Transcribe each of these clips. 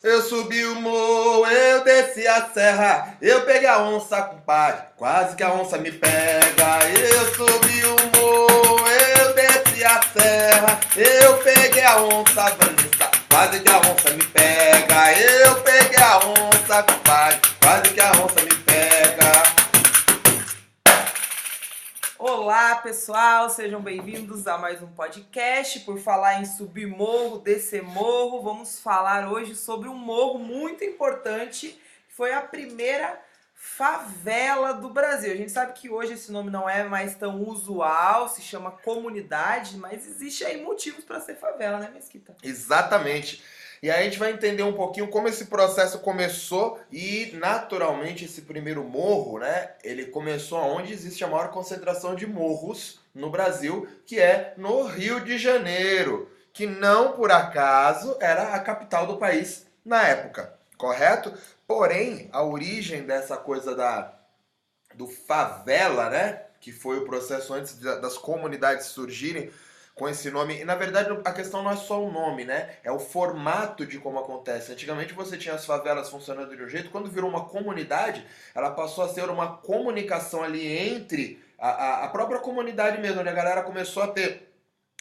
Eu subi o morro, eu desci a serra, eu peguei a onça, compadre, quase que a onça me pega. Eu subi o morro, eu desci a serra, eu peguei a onça, Vanessa, quase que a onça me pega. Eu peguei a onça, compadre, quase que a onça me pega. Olá, pessoal, sejam bem-vindos a mais um podcast. Por falar em subir morro, descer morro, vamos falar hoje sobre um morro muito importante, que foi a primeira favela do Brasil. A gente sabe que hoje esse nome não é mais tão usual, se chama comunidade, mas existe aí motivos para ser favela, né, Mesquita? Exatamente. E aí a gente vai entender um pouquinho como esse processo começou e, naturalmente, esse primeiro morro, né? Ele começou onde existe a maior concentração de morros no Brasil, que é no Rio de Janeiro, que não por acaso era a capital do país na época, correto? Porém, a origem dessa coisa da do favela, né? Que foi o processo antes das comunidades surgirem, com esse nome. E na verdade a questão não é só o nome, né? É o formato de como acontece. Antigamente você tinha as favelas funcionando de um jeito, quando virou uma comunidade, ela passou a ser uma comunicação ali entre a, a, própria comunidade mesmo, onde a galera começou a ter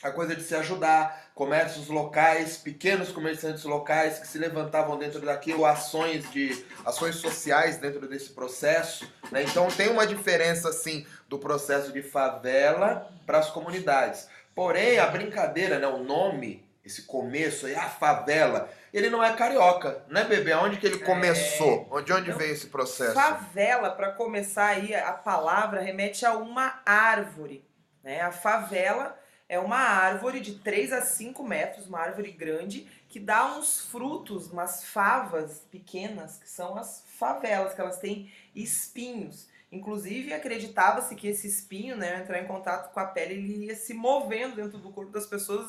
a coisa de se ajudar, comércios locais, pequenos comerciantes locais que se levantavam dentro daquilo, ações de ações sociais dentro desse processo. Né? Então tem uma diferença assim do processo de favela para as comunidades. Porém, a brincadeira, né, o nome, esse começo aí, a favela, ele não é carioca, né, bebê? Onde que ele começou? É... De onde então, veio esse processo? Favela, para começar aí, a palavra remete a uma árvore, né? A favela é uma árvore de 3 a 5 metros, uma árvore grande, que dá uns frutos, umas favas pequenas, que são as favelas, que elas têm espinhos. Inclusive, acreditava-se que esse espinho, né, entrar em contato com a pele, ele ia se movendo dentro do corpo das pessoas.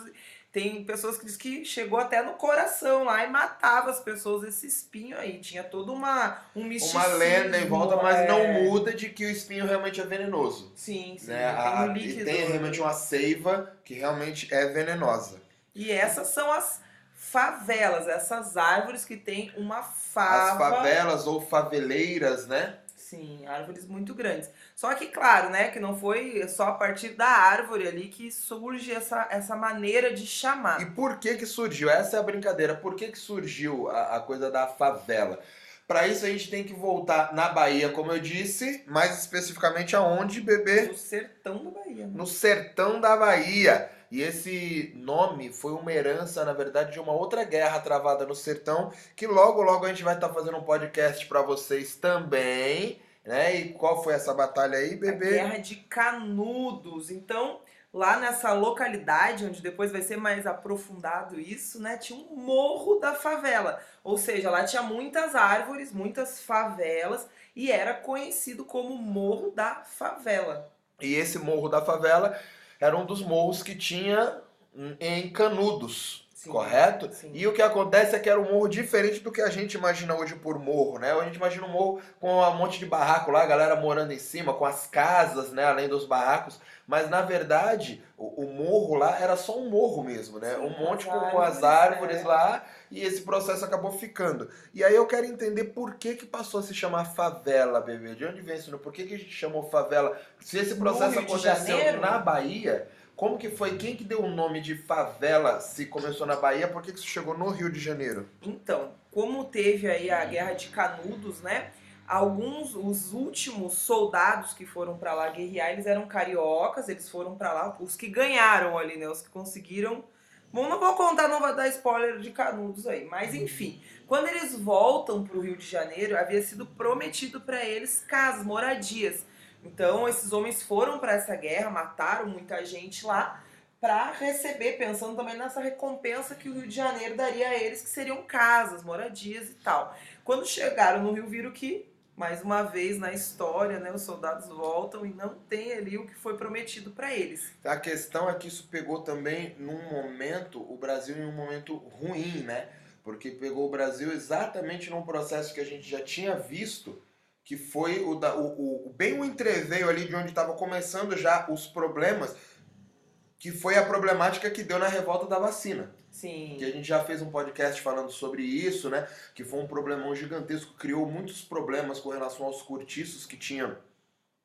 Tem pessoas que dizem que chegou até no coração lá e matava as pessoas esse espinho aí. Tinha toda uma um misticismo. Uma lenda em volta, mas é... não muda de que o espinho realmente é venenoso. Sim, sim. Né? Tem, um líquido, tem realmente uma seiva que realmente é venenosa. E essas são as favelas, essas árvores que tem uma fava. As favelas ou faveleiras, né? Sim, árvores muito grandes. Só que, claro, né, que não foi só a partir da árvore ali que surge essa, essa maneira de chamar. E por que que surgiu? Essa é a brincadeira. Por que que surgiu a, a coisa da favela? Para isso a gente tem que voltar na Bahia, como eu disse, mais especificamente aonde, bebê? No sertão da Bahia. Né? No sertão da Bahia. E esse nome foi uma herança, na verdade, de uma outra guerra travada no sertão, que logo, logo a gente vai estar tá fazendo um podcast para vocês também. Né? E qual foi essa batalha aí, bebê? A Guerra de Canudos. Então, lá nessa localidade, onde depois vai ser mais aprofundado isso, né? Tinha um morro da favela. Ou seja, lá tinha muitas árvores, muitas favelas, e era conhecido como Morro da Favela. E esse Morro da Favela era um dos morros que tinha em Canudos. Sim, correto? Sim. E o que acontece é que era um morro diferente do que a gente imagina hoje por morro, né? A gente imagina um morro com um monte de barraco lá, a galera morando em cima, com as casas, né? Além dos barracos. Mas na verdade, o, o morro lá era só um morro mesmo, né? Sim, um monte com, com as árvores é. lá e esse processo acabou ficando. E aí eu quero entender por que que passou a se chamar favela, bebê. De onde vem isso? Por que que a gente chamou favela? Se esse processo aconteceu na Bahia como que foi? Quem que deu o nome de favela se começou na Bahia? Por que, que isso chegou no Rio de Janeiro? Então, como teve aí a Guerra de Canudos, né? Alguns, os últimos soldados que foram para lá guerrear, eles eram cariocas, eles foram para lá, os que ganharam ali, né? Os que conseguiram. Bom, não vou contar, não vai dar spoiler de Canudos aí, mas enfim, quando eles voltam para o Rio de Janeiro, havia sido prometido para eles casas, moradias. Então, esses homens foram para essa guerra, mataram muita gente lá, para receber, pensando também nessa recompensa que o Rio de Janeiro daria a eles, que seriam casas, moradias e tal. Quando chegaram no Rio, viram que, mais uma vez na história, né, os soldados voltam e não tem ali o que foi prometido para eles. A questão é que isso pegou também num momento, o Brasil em um momento ruim, né? Porque pegou o Brasil exatamente num processo que a gente já tinha visto que foi o, da, o, o bem o entreveio ali de onde estava começando já os problemas que foi a problemática que deu na revolta da vacina. Sim. Que a gente já fez um podcast falando sobre isso, né? Que foi um problemão gigantesco, criou muitos problemas com relação aos cortiços que tinha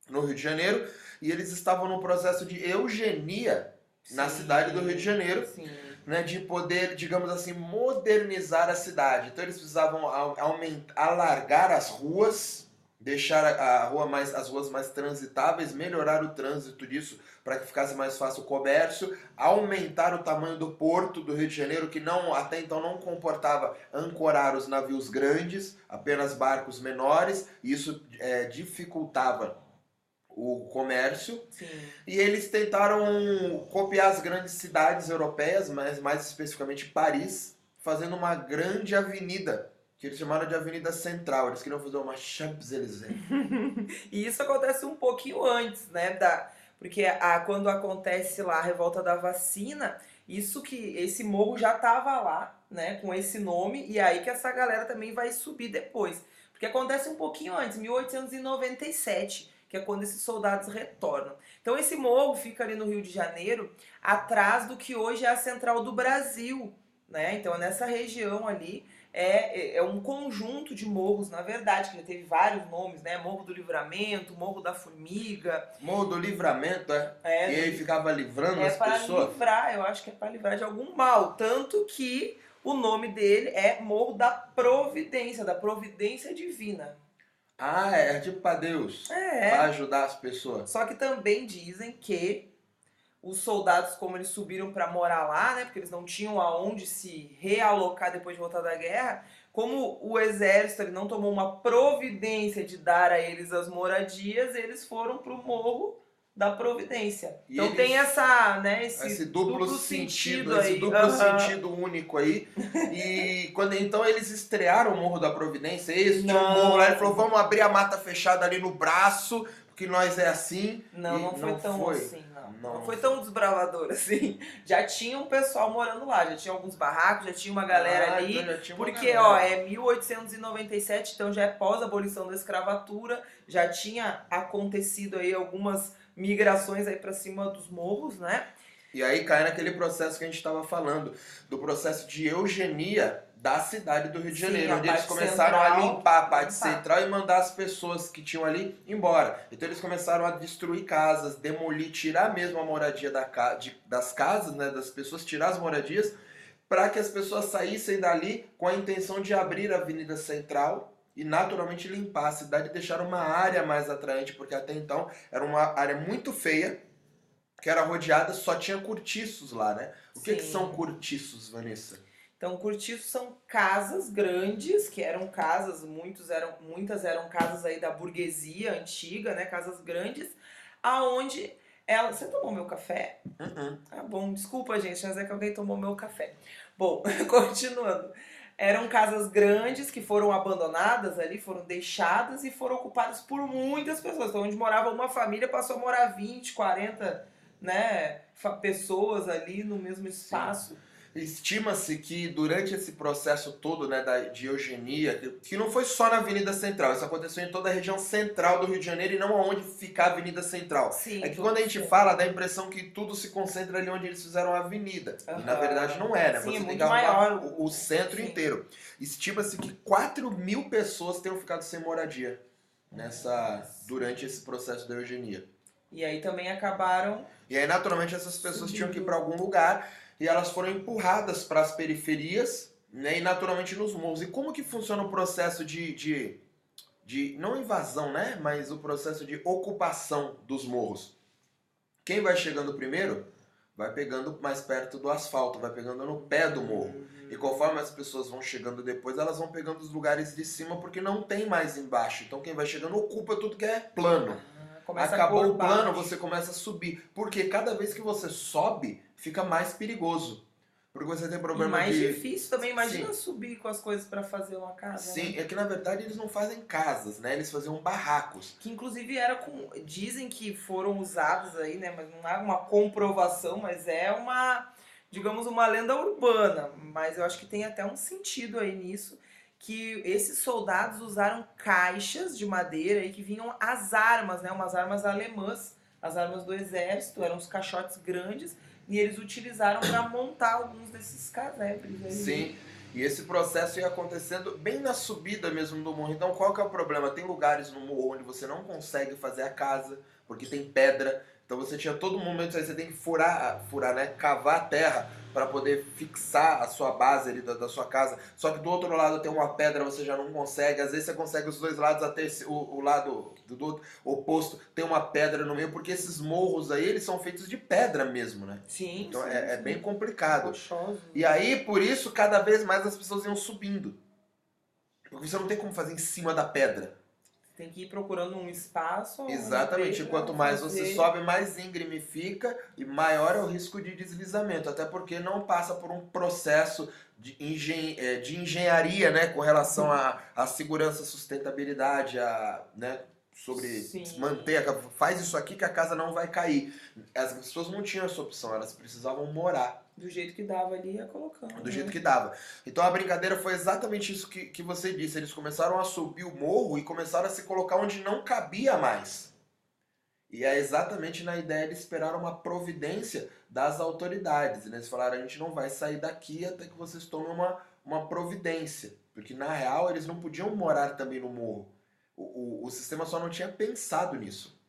no Rio de Janeiro, e eles estavam num processo de eugenia na Sim. cidade do Rio de Janeiro, Sim. né, de poder, digamos assim, modernizar a cidade. Então eles precisavam au- aumentar, alargar as ruas, deixar a, rua mais, as ruas mais transitáveis, melhorar o trânsito disso para que ficasse mais fácil o comércio, aumentar o tamanho do porto do Rio de Janeiro, que não até então não comportava ancorar os navios grandes, apenas barcos menores, e isso é, dificultava o comércio. Sim. E eles tentaram copiar as grandes cidades europeias, mas mais especificamente Paris, fazendo uma grande avenida, que eles chamaram de Avenida Central. Eles queriam fazer uma Champs-Élysées. E isso acontece um pouquinho antes, né? Da, porque a, quando acontece lá a revolta da vacina, isso que esse morro já tava lá, né? Com esse nome, e aí que essa galera também vai subir depois. Porque acontece um pouquinho antes, 1897, que é quando esses soldados retornam. Então esse morro fica ali no Rio de Janeiro, atrás do que hoje é a central do Brasil, né? Então nessa região ali é, é um conjunto de morros, na verdade, que já teve vários nomes, né? Morro do Livramento, Morro da Formiga. Morro do Livramento, é? É, E ele ficava livrando é as para pessoas. livrar, eu acho que é para livrar de algum mal. Tanto que o nome dele é Morro da Providência, da Providência Divina. Ah, é tipo pra Deus. É. Pra ajudar as pessoas. Só que também dizem que os soldados, como eles subiram para morar lá, né, porque eles não tinham aonde se realocar depois de voltar da guerra, como o exército ele não tomou uma providência de dar a eles as moradias, eles foram pro morro da providência. E então eles- tem essa, né, esse, Esse duplo, sentido, aí. esse duplo Aham. sentido único aí. E quando então eles estrearam o Morro da Providência, tinha um morro lá, ele falou: vamos abrir a mata fechada ali no braço, porque nós é assim. Não, não foi não tão foi. assim, não. Não. Não foi tão desbravador assim. Já tinha um pessoal morando lá, já tinha alguns barracos, já tinha uma galera Ah, ali. então uma Porque, galera. ó, é 1897, então já é pós-abolição da escravatura, já tinha acontecido aí algumas migrações aí pra cima dos morros, né? E aí cai naquele processo que a gente estava falando, do processo de eugenia da cidade do Rio de Sim, Janeiro, a onde eles começaram a central, limpar a parte limpar. central e mandar as pessoas que tinham ali embora. Então eles começaram a destruir casas, demolir, tirar mesmo a moradia da de- das casas, né, das pessoas, tirar as moradias, para que as pessoas saíssem dali com a intenção de abrir a Avenida Central e naturalmente limpar a cidade e deixar uma área mais atraente, porque até então era uma área muito feia, que era rodeada, só tinha cortiços lá, né? O que, que Sim. são cortiços, Vanessa? Então, cortiços são casas grandes, que eram casas, muitos eram, muitas eram casas aí da burguesia antiga, né? Casas grandes, aonde ela. Você tomou meu café? Uh-uh. Ah, bom, desculpa, gente, mas é que alguém tomou meu café. Bom, continuando. Eram casas grandes que foram abandonadas ali, foram deixadas e foram ocupadas por muitas pessoas. Então, onde morava uma família, passou a morar 20, 40 né, pessoas ali no mesmo espaço. Estima-se que durante esse processo todo né, da, de eugenia, que, não foi só na Avenida Central, isso aconteceu em toda a região central do Rio de Janeiro e não aonde fica a Avenida Central. Sim, É que quando a gente fala, dá a impressão que tudo se concentra ali onde eles fizeram a avenida. E na verdade não é, né? Sim, Você é tem que maior o, o centro Sim. inteiro. Estima-se que 4 mil pessoas tenham ficado sem moradia nessa durante esse processo da eugenia. E aí também acabaram. E aí, naturalmente, essas pessoas Subindo. tinham que ir para algum lugar e elas foram empurradas para as periferias né, e, naturalmente, nos morros. E como que funciona o processo de, de, de. Não invasão, né? Mas o processo de ocupação dos morros? Quem vai chegando primeiro vai pegando mais perto do asfalto, vai pegando no pé do morro. E conforme as pessoas vão chegando depois, elas vão pegando os lugares de cima porque não tem mais embaixo. Então quem vai chegando ocupa tudo que é plano. Ah, começa Acabou o plano, você começa a subir. Porque cada vez que você sobe, fica mais perigoso. Porque você tem E problema mais de. difícil também, imagina subir com as coisas pra fazer uma casa. né? Sim, é que na verdade eles não fazem casas, né? Eles faziam barracos. Que inclusive era com. Dizem que foram usados aí, né? Mas não há uma comprovação, mas é uma, digamos, uma lenda urbana. Mas eu acho que tem até um sentido aí nisso. Que esses soldados usaram caixas de madeira aí que vinham as armas, né? Umas armas alemãs, as armas do exército, eram uns caixotes grandes E eles utilizaram para montar alguns desses casebres. Aí. Sim. E esse processo ia acontecendo bem na subida mesmo do morro. Então, qual que é o problema? Tem lugares no morro onde você não consegue fazer a casa, porque tem pedra. Então você tinha todo momento aí, você tem que furar, furar, né? Cavar a terra para poder fixar a sua base ali da, da, sua casa. Só que do outro lado tem uma pedra, você já não consegue. Às vezes você consegue os dois lados, até esse, o, o lado do, do oposto tem uma pedra no meio, porque esses morros aí, eles são feitos de pedra mesmo, né? Sim. Então sim, é, é, bem complicado. Rochoso. E aí, por isso, cada vez mais as pessoas iam subindo. Porque você não tem como fazer em cima da pedra. Tem que ir procurando um espaço. Exatamente. um Quanto mais você sobe, mais íngreme fica e maior é o risco de deslizamento. Até porque não passa por um processo de, engen é, de engenharia né, com relação à segurança, sustentabilidade, a, né, sobre Sim. manter. A, faz isso aqui que a casa não vai cair. As pessoas não tinham essa opção, elas precisavam morar. Do jeito que dava ali, ia colocando. Do né? jeito que dava. Então a brincadeira foi exatamente isso que, que você disse. Eles começaram a subir o morro e começaram a se colocar onde não cabia mais. E é exatamente na ideia de esperar uma providência das autoridades. Eles falaram: a gente não vai sair daqui até que vocês tomem uma, uma providência. Porque na real eles não podiam morar também no morro. O, o, o sistema só não tinha pensado nisso.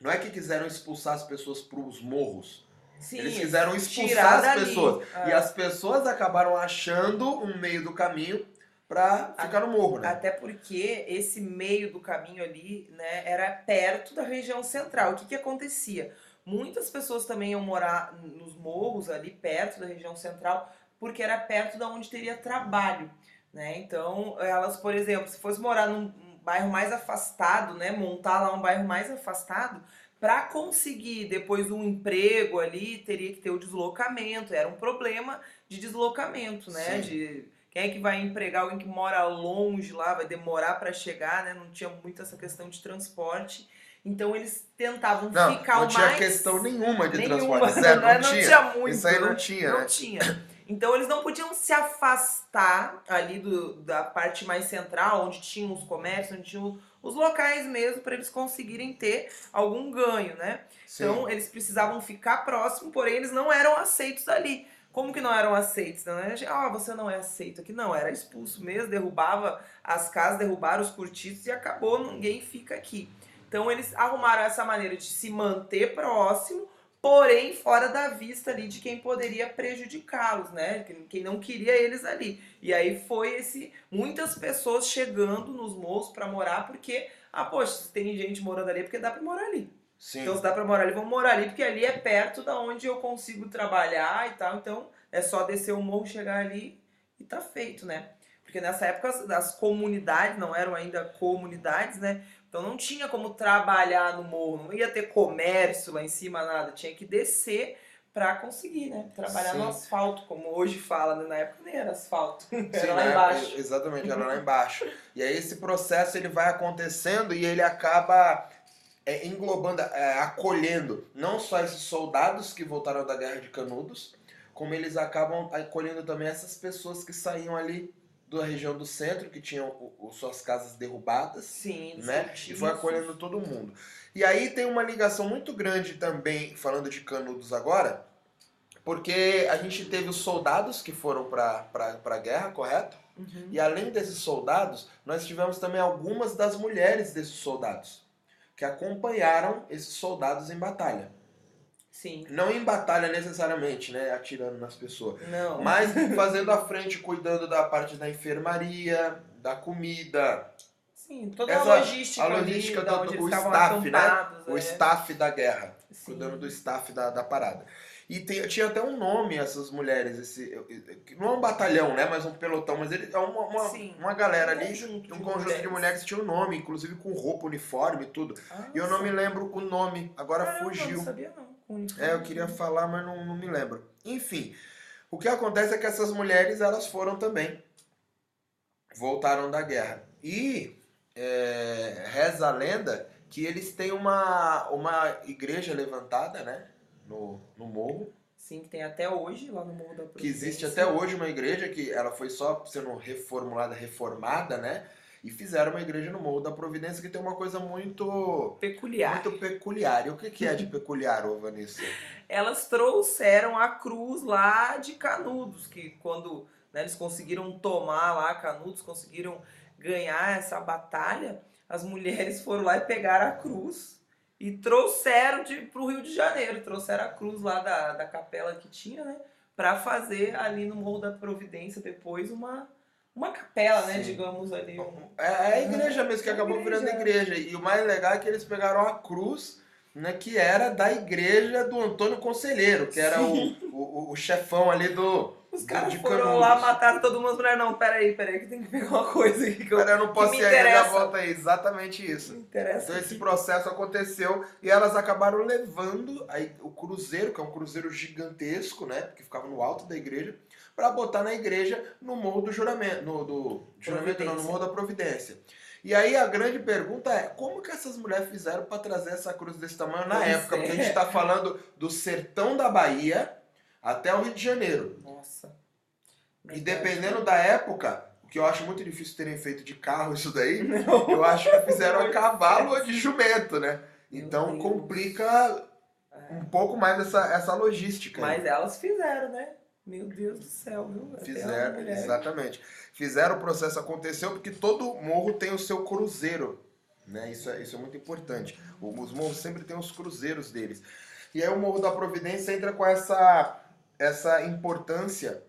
Não é que quiseram expulsar as pessoas para os morros. Sim, Eles quiseram expulsar as pessoas. Ah. E as pessoas acabaram achando um meio do caminho pra ficar no morro, né? Até porque esse meio do caminho ali, né, era perto da região central. O que que acontecia? Muitas pessoas também iam morar nos morros ali perto da região central, porque era perto da onde teria trabalho, né? Então, elas, por exemplo, se fosse morar num um bairro mais afastado, né, montar lá um bairro mais afastado, para conseguir depois um emprego ali, teria que ter o deslocamento, era um problema de deslocamento, né? Sim. De quem é que vai empregar alguém que mora longe lá, vai demorar para chegar, né? Não tinha muito essa questão de transporte. Então eles tentavam Não, ficar não o tinha mais questão nenhuma de nenhuma, transporte. Zero, né? não, tinha. muito. Isso aí não né? tinha, Não né? tinha. Então eles não podiam se afastar ali do, da parte mais central, onde tinham os comércios, onde tinham os locais mesmo, para eles conseguirem ter algum ganho, né? Sim. Então eles precisavam ficar próximo, porém eles não eram aceitos ali. Como que não eram aceitos? Não era, ah, você não é aceito aqui. Não, era expulso mesmo, derrubava as casas, derrubaram os cortiços e acabou, ninguém fica aqui. Então eles arrumaram essa maneira de se manter próximo, porém fora da vista ali de quem poderia prejudicá-los, né? Quem- não queria eles ali. E aí foi esse muitas pessoas chegando nos morros para morar porque ah, poxa, se tem gente morando ali é porque dá para morar ali. Sim. Então se dá pra morar ali, vamos morar ali, porque ali é perto da onde eu consigo trabalhar e tal. Então é só descer o morro, chegar ali e tá feito, né? Porque nessa época as, as comunidades não eram ainda comunidades, né? Então não tinha como trabalhar no morro, não ia ter comércio lá em cima, nada. Tinha que descer pra conseguir, né? Trabalhar no Sim. asfalto, como hoje fala, né? Na época nem era asfalto, Sim, era lá né? embaixo. Exatamente, era lá embaixo. E aí esse processo ele vai acontecendo e ele acaba é, englobando, é, acolhendo não só esses soldados que voltaram da Guerra de Canudos, como eles acabam acolhendo também essas pessoas que saíam ali da região do centro, que tinham suas casas derrubadas, Sim, né? E foi acolhendo todo mundo. E aí tem uma ligação muito grande também, falando de Canudos agora, porque a gente teve os soldados que foram para a guerra, correto? Uhum. E além desses soldados, nós tivemos também algumas das mulheres desses soldados, que acompanharam esses soldados em batalha. Sim. Não em batalha necessariamente, né, atirando nas pessoas, Não. mas fazendo a frente, cuidando da parte da enfermaria, da comida, Sim, toda Essa- a logística, a logística ali, do- do- o staff, né? acampados, o é. staff da guerra, Sim. cuidando do staff da, da parada. E tem- tinha até um nome essas mulheres, esse, não é um batalhão, né, mas um pelotão, mas ele é uma, uma, uma galera Um ali, conjunto um de conjunto de mulheres que tinha um nome, inclusive com roupa, uniforme e tudo. E eu não me lembro o nome, agora Caramba, fugiu. Não sabia não. É, eu queria falar, mas não, não me lembro. Enfim, o que acontece é que essas mulheres, elas foram também. Voltaram da guerra. E é, reza a lenda que eles têm uma, uma igreja levantada, né? No, no morro. Sim, que tem até hoje lá no Morro da Que existe até hoje uma igreja que ela foi só sendo reformulada, reformada, né? E fizeram uma igreja no Morro da Providência que tem uma coisa muito Peculiar. muito peculiar. E o que, que é de peculiar, ô Vanessa? Elas trouxeram a cruz lá de Canudos, que quando né, eles conseguiram tomar lá Canudos, conseguiram ganhar essa batalha, as mulheres foram lá e pegaram a cruz e trouxeram para o Rio de Janeiro, trouxeram a cruz lá da, da capela que tinha, né? Para fazer ali no Morro da Providência depois uma, uma capela, né? Sim. Digamos ali. Um... É a igreja mesmo, que A acabou igreja. virando igreja. E o mais legal é que eles pegaram a cruz, né, que era da igreja do Antônio Conselheiro, que era o, o, o chefão ali do. Os caras foram Canudos. lá, mataram todo mundo. As mulheres, não, peraí, peraí, que tem que pegar uma coisa aqui que eu eu não posso me ir interessa. volta aí. Exatamente me isso. interessa. Então esse processo aconteceu e elas acabaram levando aí o cruzeiro, que é um cruzeiro gigantesco, né, que ficava no alto da igreja, para botar na igreja no morro do juramento, no do juramento não, no morro da providência. E aí a grande pergunta é, como que essas mulheres fizeram para trazer essa cruz desse tamanho na Pois época? é. Porque a gente está falando do sertão da Bahia até o Rio de Janeiro. Nossa. E dependendo da época, o que eu acho muito difícil terem feito de carro isso daí, Não. eu acho que fizeram a cavalo ou de jumento, né? Então complica É. um pouco mais essa, essa logística. Mas elas fizeram, né? Meu Deus do céu, viu? Até Fizeram, exatamente. Fizeram o processo aconteceu porque todo morro tem o seu cruzeiro. Né? Isso, é, isso é muito importante. Os morros sempre têm os cruzeiros deles. E aí o Morro da Providência entra com essa, essa importância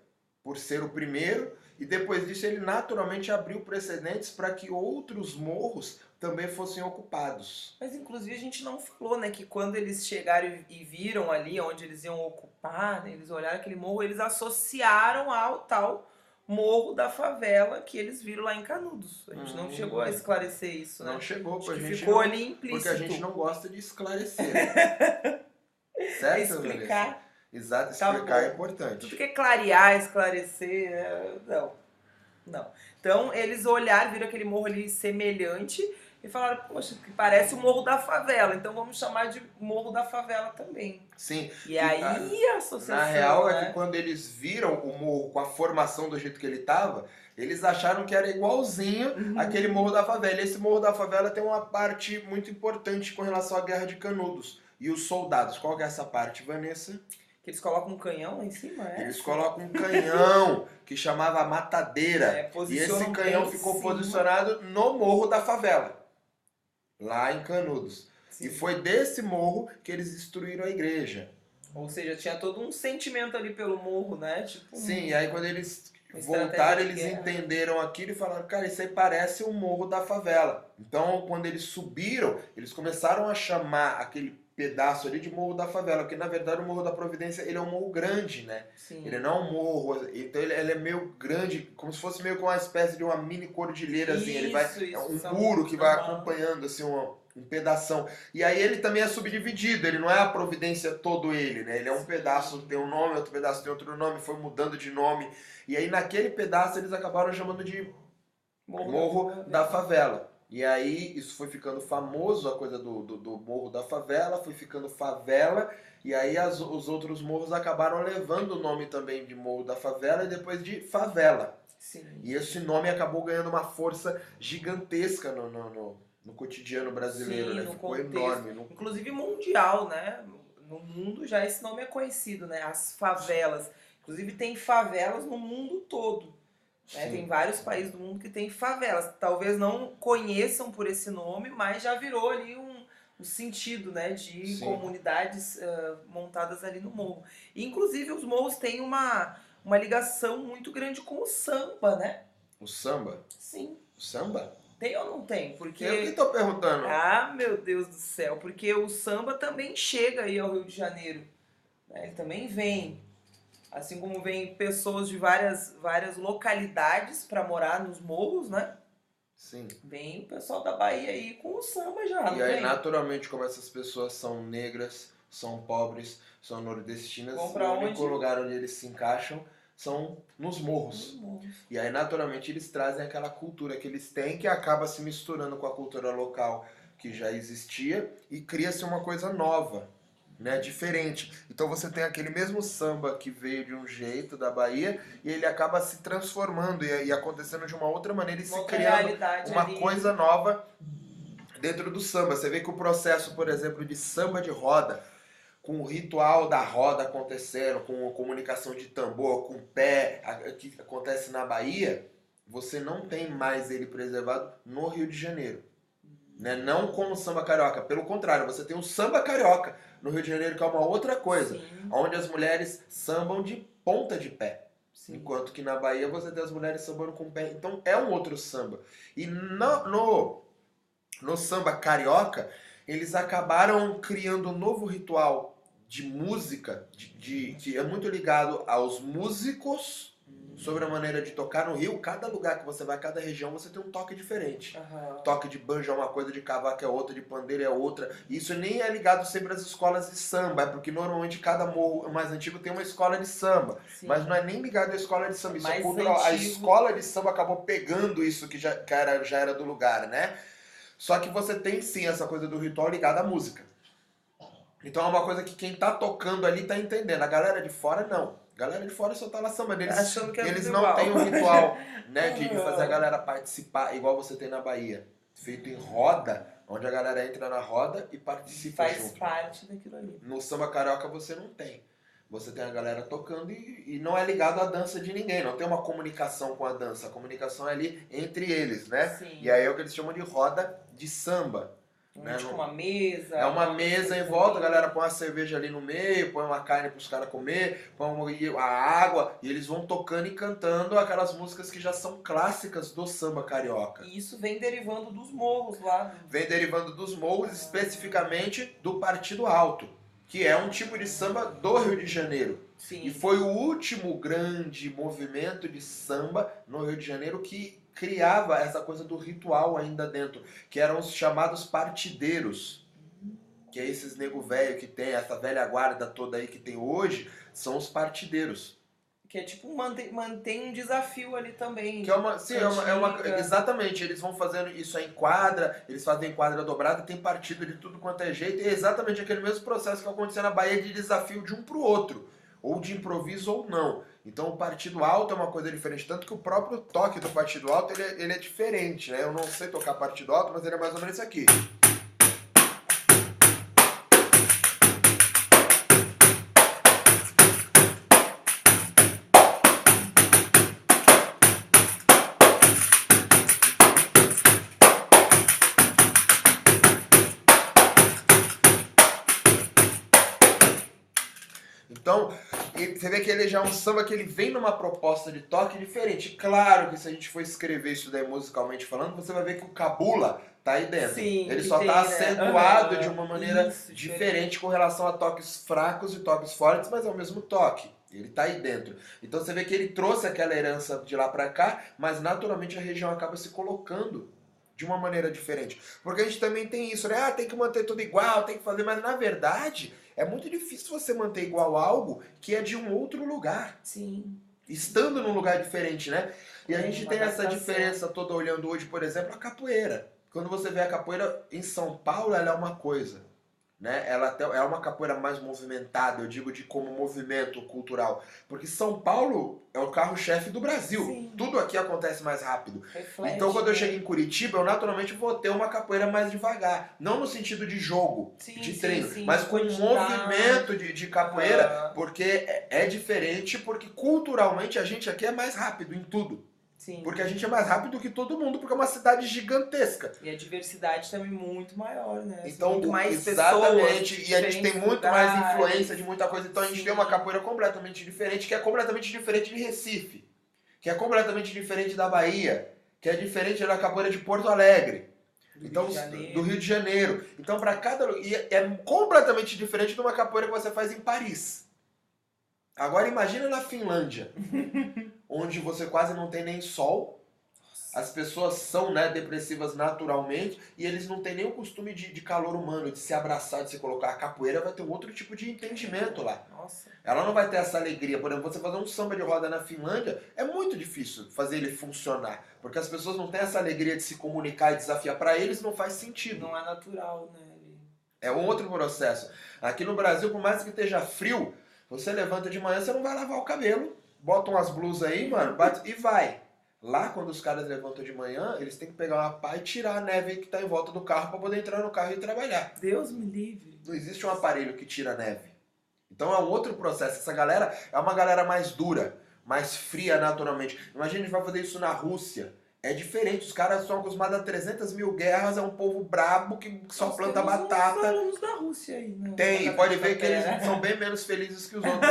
por ser o primeiro, e depois disso ele naturalmente abriu precedentes para que outros morros também fossem ocupados. Mas inclusive a gente não falou, né, que quando eles chegaram e- viram ali onde eles iam ocupar, né, eles olharam aquele morro, eles associaram ao tal morro da favela que eles viram lá em Canudos. A gente não Hum. chegou a esclarecer isso, né? Não chegou, Acho pra que gente ficou não- ali implícito. Porque a gente não gosta de esclarecer. É certo, Vanessa? explicar. Exato, Tá explicar é bom. importante. Tudo que é clarear, esclarecer, é, não. Não. Então eles olharam, viram aquele morro ali semelhante e falaram, poxa, que parece o morro da favela, então vamos chamar de morro da favela também. Sim, E aí a associação. na real é né? que quando eles viram o morro com a formação do jeito que ele tava, eles acharam que era igualzinho Uhum. aquele morro da favela. E esse morro da favela tem uma parte muito importante com relação à Guerra de Canudos. E os soldados, qual que é essa parte, Vanessa? Que eles colocam um canhão lá em cima, é? Eles colocam um canhão que chamava matadeira. É, E esse canhão ficou posicionado no morro da favela, lá em Canudos. Sim. E foi desse morro que eles destruíram a igreja. Ou seja, tinha todo um sentimento ali pelo morro, né? Tipo, Sim, e aí quando eles voltaram, eles guerra. entenderam aquilo e falaram, cara, isso aí parece o morro da favela. Então, quando eles subiram, eles começaram a chamar aquele pedaço ali de morro da favela, porque na verdade o morro da Providência, ele é um morro grande, né? sim. Ele não é um morro, então ele, ele é meio grande, como se fosse meio com uma espécie de uma mini cordilheira, assim. Ele vai, Isso, é um isso, muro que vai acompanhando, assim, uma, um pedação. E aí ele também é subdividido, ele não é a Providência todo ele, né? Ele é um pedaço tem um nome, outro pedaço tem outro nome, foi mudando de nome. E aí naquele pedaço eles acabaram chamando de Morro da Favela. E aí isso foi ficando famoso, a coisa do, do, do Morro da Favela, foi ficando favela, e aí as- os outros morros acabaram levando o nome também de Morro da Favela e depois de Favela. Sim. E esse nome acabou ganhando uma força gigantesca no, no, no, no cotidiano brasileiro, Sim, né? Ficou contexto. enorme. no- Inclusive mundial, né? No mundo já esse nome é conhecido, né? As favelas. Inclusive tem favelas no mundo todo. Né? Tem vários países do mundo que tem favelas. Talvez não conheçam por esse nome, mas já virou ali um, um sentido, né? De Sim. comunidades ah, montadas ali no morro. E, inclusive os morros têm uma, uma ligação muito grande com o samba, né? O samba? Sim. O samba? Tem ou não tem? Porque... Eu que tô perguntando. Ah, meu Deus do céu, porque o samba também chega aí ao Rio de Janeiro. né? Ele também vem. Assim como vem pessoas de várias, várias localidades para morar nos morros, né? Sim. Vem o pessoal da Bahia aí com o samba já, E aí, vem? naturalmente, como essas pessoas são negras, são pobres, são nordestinas, o único onde? lugar onde eles se encaixam são nos morros. Nos morros. E aí, naturalmente, eles trazem aquela cultura que eles têm que acaba se misturando com a cultura local que já existia e cria-se uma coisa nova. Né, diferente. Então você tem aquele mesmo samba que veio de um jeito da Bahia e ele acaba se transformando e, e acontecendo de uma outra maneira e Uma se criando uma ali. coisa nova dentro do samba. Você vê que o processo, por exemplo, de samba de roda, com o ritual da roda acontecendo, com a comunicação de tambor, com o pé, que acontece na Bahia, você não tem mais ele preservado no Rio de Janeiro. Né? Não como o samba carioca. Pelo contrário, você tem o samba carioca no Rio de Janeiro, que é uma outra coisa. Sim, Onde as mulheres sambam de ponta de pé. sim. Enquanto que na Bahia você tem as mulheres sambando com o pé. Então é um outro samba. E no, no, no samba carioca, eles acabaram criando um novo ritual de música, de, de- que é muito ligado aos músicos, sobre a maneira de tocar no Rio. Cada lugar que você vai, cada região, você tem um toque diferente. Aham. Toque de banjo é uma coisa, de cavaco é outra, de pandeiro é outra. E Isso nem é ligado sempre às escolas de samba, é porque normalmente cada morro mais antigo tem uma escola de samba. Sim. Mas não é nem ligado à escola de samba, isso é Mais cultural. A antigo. escola de samba acabou pegando isso que já, que era, já era do lugar, né? Só que você tem sim essa coisa do ritual ligada à música. Então é uma coisa que quem tá tocando ali tá entendendo. A galera de fora não. Galera de fora só tá lá sambando. Eles, é eles não igual. têm um ritual né, de, de fazer a galera participar, igual você tem na Bahia. Feito em roda, onde a galera entra na roda e participa Faz junto. parte daquilo ali. No samba carioca você não tem. Você tem a galera tocando e, e não é ligado à dança de ninguém. Não tem uma comunicação com a dança. A comunicação é ali entre eles, né? Sim. E aí é o que eles chamam de roda de samba. Né, Tipo uma mesa. É uma mesa em volta, a galera põe uma cerveja ali no meio, põe uma carne pros caras comer, põe uma- a água, e eles vão tocando e cantando aquelas músicas que já são clássicas do samba carioca. E isso vem derivando dos morros lá. do- Vem derivando dos morros, especificamente do Partido Alto, que é um tipo de samba do Rio de Janeiro. Sim. E foi o último grande movimento de samba no Rio de Janeiro que criava essa coisa do ritual ainda dentro, que eram os chamados partideiros. Que é esses nego velho que tem, essa velha guarda toda aí que tem hoje, são os partideiros. Que é tipo, mantém, mantém um desafio ali também. Que é uma, sim, é uma, é uma- exatamente, eles vão fazendo isso em quadra, eles fazem quadra dobrada, tem partido de tudo quanto é jeito, e é exatamente aquele mesmo processo que acontecia na Bahia de desafio de um pro outro, ou de improviso ou não. Então o partido alto é uma coisa diferente, tanto que o próprio toque do partido alto ele é, ele é diferente, né? Eu não sei tocar partido alto, mas ele é mais ou menos isso aqui. Você vê que ele já é um samba que ele vem numa proposta de toque diferente. Claro que se a gente for escrever isso daí musicalmente falando, você vai ver que o cabula tá aí dentro. Sim, ele só tem, tá né? acentuado de uma maneira Isso, diferente com relação a toques fracos e toques fortes, mas é o mesmo toque. Ele tá aí dentro. Então você vê que ele trouxe aquela herança de lá pra cá, mas naturalmente a região acaba se colocando de uma maneira diferente. Porque a gente também tem isso, né? Ah, tem que manter tudo igual, tem que fazer, mas na verdade é muito difícil você manter igual algo que é de um outro lugar, Sim. estando num lugar diferente, né? E a gente tem essa diferença toda olhando hoje, por exemplo, a capoeira. Quando você vê a capoeira em São Paulo, ela é uma coisa. Né? Ela é uma capoeira mais movimentada, eu digo de como movimento cultural. Porque São Paulo é o carro-chefe do Brasil. Sim. Tudo aqui acontece mais rápido. Reflete, Então, quando eu né? chego em Curitiba, eu naturalmente vou ter uma capoeira mais devagar. Não no sentido de jogo, Sim, de treino, sim, mas com um movimento de, de capoeira, porque é, é diferente, porque culturalmente a gente aqui é mais rápido em tudo. Sim. Porque a gente é mais rápido que todo mundo, porque é uma cidade gigantesca. E a diversidade também muito maior, né? São Então, muito mais exatamente, pessoas, e a gente tem muito mais influência de muita coisa. Então a gente Sim. tem uma capoeira completamente diferente, que é completamente diferente de Recife, que é completamente diferente da Bahia, que é diferente da capoeira de Porto Alegre. Do Então, Rio de Janeiro. do Rio de Janeiro. Então, para cada. E é completamente diferente de uma capoeira que você faz em Paris. Agora, imagina na Finlândia, onde você quase não tem nem sol, as pessoas são né, depressivas naturalmente e eles não têm nem o costume de, de calor humano, de se abraçar, de se colocar. A capoeira vai ter um outro tipo de entendimento lá. Nossa. Ela não vai ter essa alegria. Por exemplo, você fazer um samba de roda na Finlândia é muito difícil fazer ele funcionar. Porque as pessoas não têm essa alegria de se comunicar e desafiar. Para eles não faz sentido. Não é natural, né? É um outro processo. Aqui no Brasil, por mais que esteja frio, você levanta de manhã, você não vai lavar o cabelo, bota umas blusas aí, mano, bate e vai. Lá, quando os caras levantam de manhã, eles têm que pegar uma pá e tirar a neve que está em volta do carro para poder entrar no carro e trabalhar. Deus me livre. Não existe um aparelho que tira a neve. Então é um outro processo. Essa galera é uma galera mais dura, mais fria naturalmente. Imagina a gente vai fazer isso na Rússia. É diferente, os caras são acostumados a 300 mil guerras, é um povo brabo que só Nós planta batata. Alunos da Rússia aí, né? Tem, pode ver que eles terra. são bem menos felizes que os outros.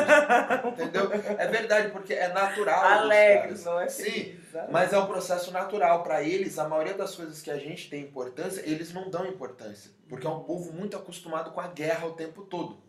entendeu? É verdade, porque é natural. caras. não é Sim. Mas é um processo natural. Para eles, a maioria das coisas que a gente tem importância, eles não dão importância. Porque é um povo muito acostumado com a guerra o tempo todo.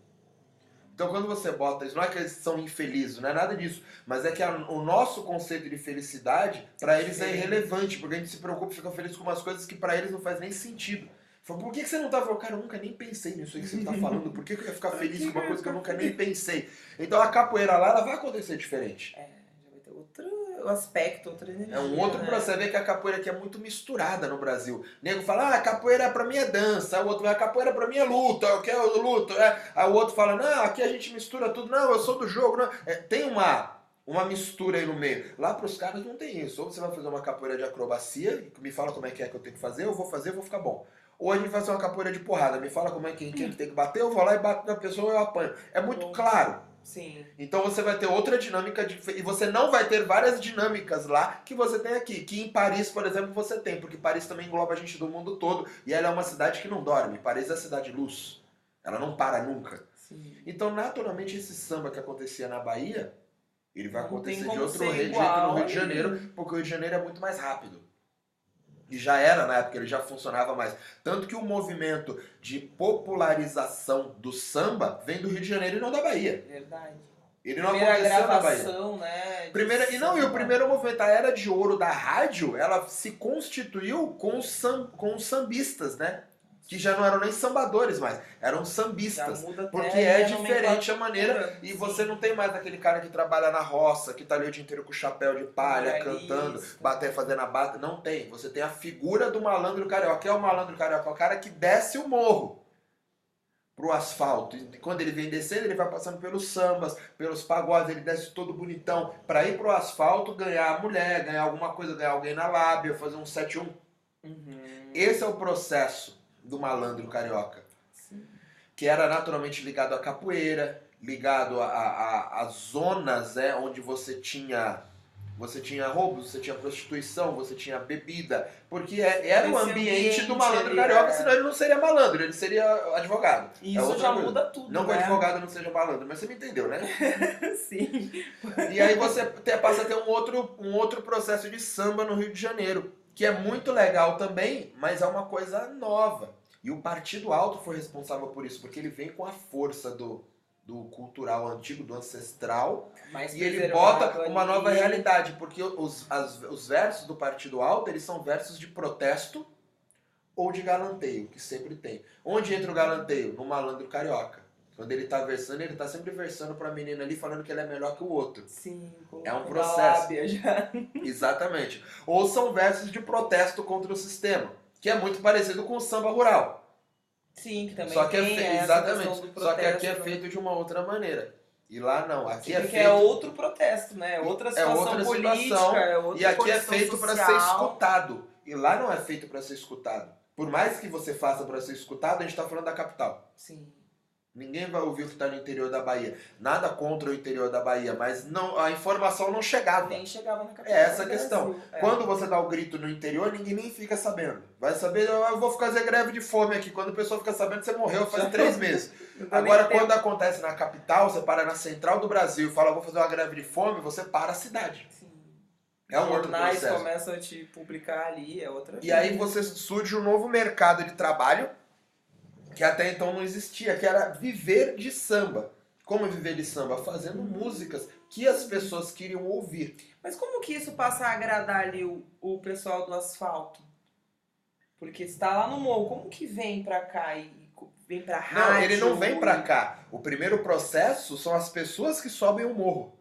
Então quando você bota isso, não é que eles são infelizes, não é nada disso. Mas é que a- o nosso conceito de felicidade, para eles é irrelevante. Porque a gente se preocupa e fica feliz com umas coisas que para eles não faz nem sentido. Fala, por que, que você não tá falando? Cara, eu nunca nem pensei nisso aí que você tá falando. Por que, que eu ia ficar feliz com uma coisa que eu nunca nem pensei? Então a capoeira lá, ela vai acontecer diferente. É, já vai ter outro aspecto, outra energia. É um outro né? processo. Você vê que a capoeira aqui é muito misturada no Brasil. O nego fala, ah, a capoeira pra mim é dança. O outro vai, a capoeira pra mim é luta. Eu quero luta. É. Aí o outro fala, não, aqui a gente mistura tudo. Não, eu sou do jogo. Não. É, tem uma, uma mistura aí no meio. Lá pros caras não tem isso. Ou você vai fazer uma capoeira de acrobacia, me fala como é que é que eu tenho que fazer, eu vou fazer, eu vou ficar bom. Ou a gente vai fazer uma capoeira de porrada, me fala como é que, quem que tem que bater, eu vou lá e bato na pessoa e eu apanho. É muito claro. Sim. Então você vai ter outra dinâmica de, e você não vai ter várias dinâmicas lá que você tem aqui. Que em Paris, por exemplo, você tem, porque Paris também engloba a gente do mundo todo e ela é uma cidade que não dorme. Paris é a cidade luz. Ela não para nunca. Sim. Então, naturalmente, esse samba que acontecia na Bahia, ele vai acontecer de outro jeito no Rio de Janeiro, porque o Rio de Janeiro é muito mais rápido. E já era na época, ele já funcionava mais. Tanto que o movimento de popularização do samba vem do Rio de Janeiro e não da Bahia. Verdade. Ele não Primeira aconteceu na Bahia. gravação, né? Primeira, e não, e o primeiro movimento, a era de ouro da rádio, ela se constituiu com sam, com os sambistas, né? Que já não eram nem sambadores mais, eram sambistas. Porque é diferente a maneira. E você não tem mais aquele cara que trabalha na roça, que tá ali o dia inteiro com o chapéu de palha, Moralista. cantando, bater, fazendo a bata. Não tem. Você tem a figura do malandro carioca. Que é o malandro carioca? É o cara que desce o morro pro asfalto. E quando ele vem descendo, ele vai passando pelos sambas, pelos pagodes, ele desce todo bonitão pra ir pro asfalto, ganhar a mulher, ganhar alguma coisa, ganhar alguém na lábia, fazer um 7-1. Uhum. Esse é o processo do malandro carioca Sim. que era naturalmente ligado à capoeira, ligado a zonas né, onde você tinha você tinha roubos, você tinha prostituição, você tinha bebida, porque é- era o Esse ambiente do ambiente malandro carioca, é. senão ele não seria malandro, ele seria advogado. É isso outra já coisa. muda tudo. Não que o né? advogado não seja malandro, mas você me entendeu, né? Sim. E aí você passa a ter um outro, um outro processo de samba no Rio de Janeiro, que é muito legal também, mas é uma coisa nova. E o Partido Alto foi responsável por isso, porque ele vem com a força do, do cultural antigo, do ancestral, Mais e ele bota uma nova realidade, porque os, as- os versos do Partido Alto, eles são versos de protesto ou de galanteio, que sempre tem. Onde entra o galanteio? No malandro carioca. Quando ele tá versando, ele tá sempre versando pra menina ali, falando que ele é melhor que o outro. Sim, É um processo. lábia já. Exatamente. Ou são versos de protesto contra o sistema, que é muito parecido com o samba rural. Sim, que também Só que é tem fe- exatamente. Só que aqui é protesto. feito de uma outra maneira. E lá não, aqui Sim, é porque feito é outro protesto, né? É outra É situação outra política, situação, é outra e aqui é feito para ser escutado. E lá não é feito para ser escutado. Por mais que você faça para ser escutado, a gente está falando da capital. Sim. Ninguém vai ouvir o que está no interior da Bahia. Nada contra o interior da Bahia, mas não, a informação não chegava. Nem chegava na capital. É essa a questão. É. Quando você dá o grito no interior, ninguém nem fica sabendo. Vai saber, eu vou fazer greve de fome aqui. Quando a pessoa fica sabendo, você morreu faz três meses. Agora, quando acontece na capital, você para na central do Brasil e fala, eu vou fazer uma greve de fome, você para a cidade. Sim. É um outro jornais processo. começam a te publicar ali, é outra E aí você surge um novo mercado de trabalho que até então não existia, que era viver de samba. Como viver de samba? Fazendo músicas que as pessoas queriam ouvir. Mas como que isso passa a agradar ali o, o pessoal do asfalto? Porque está lá no morro, como que vem pra cá e vem pra rádio? Não, ele não vem pra cá. O primeiro processo são as pessoas que sobem o morro.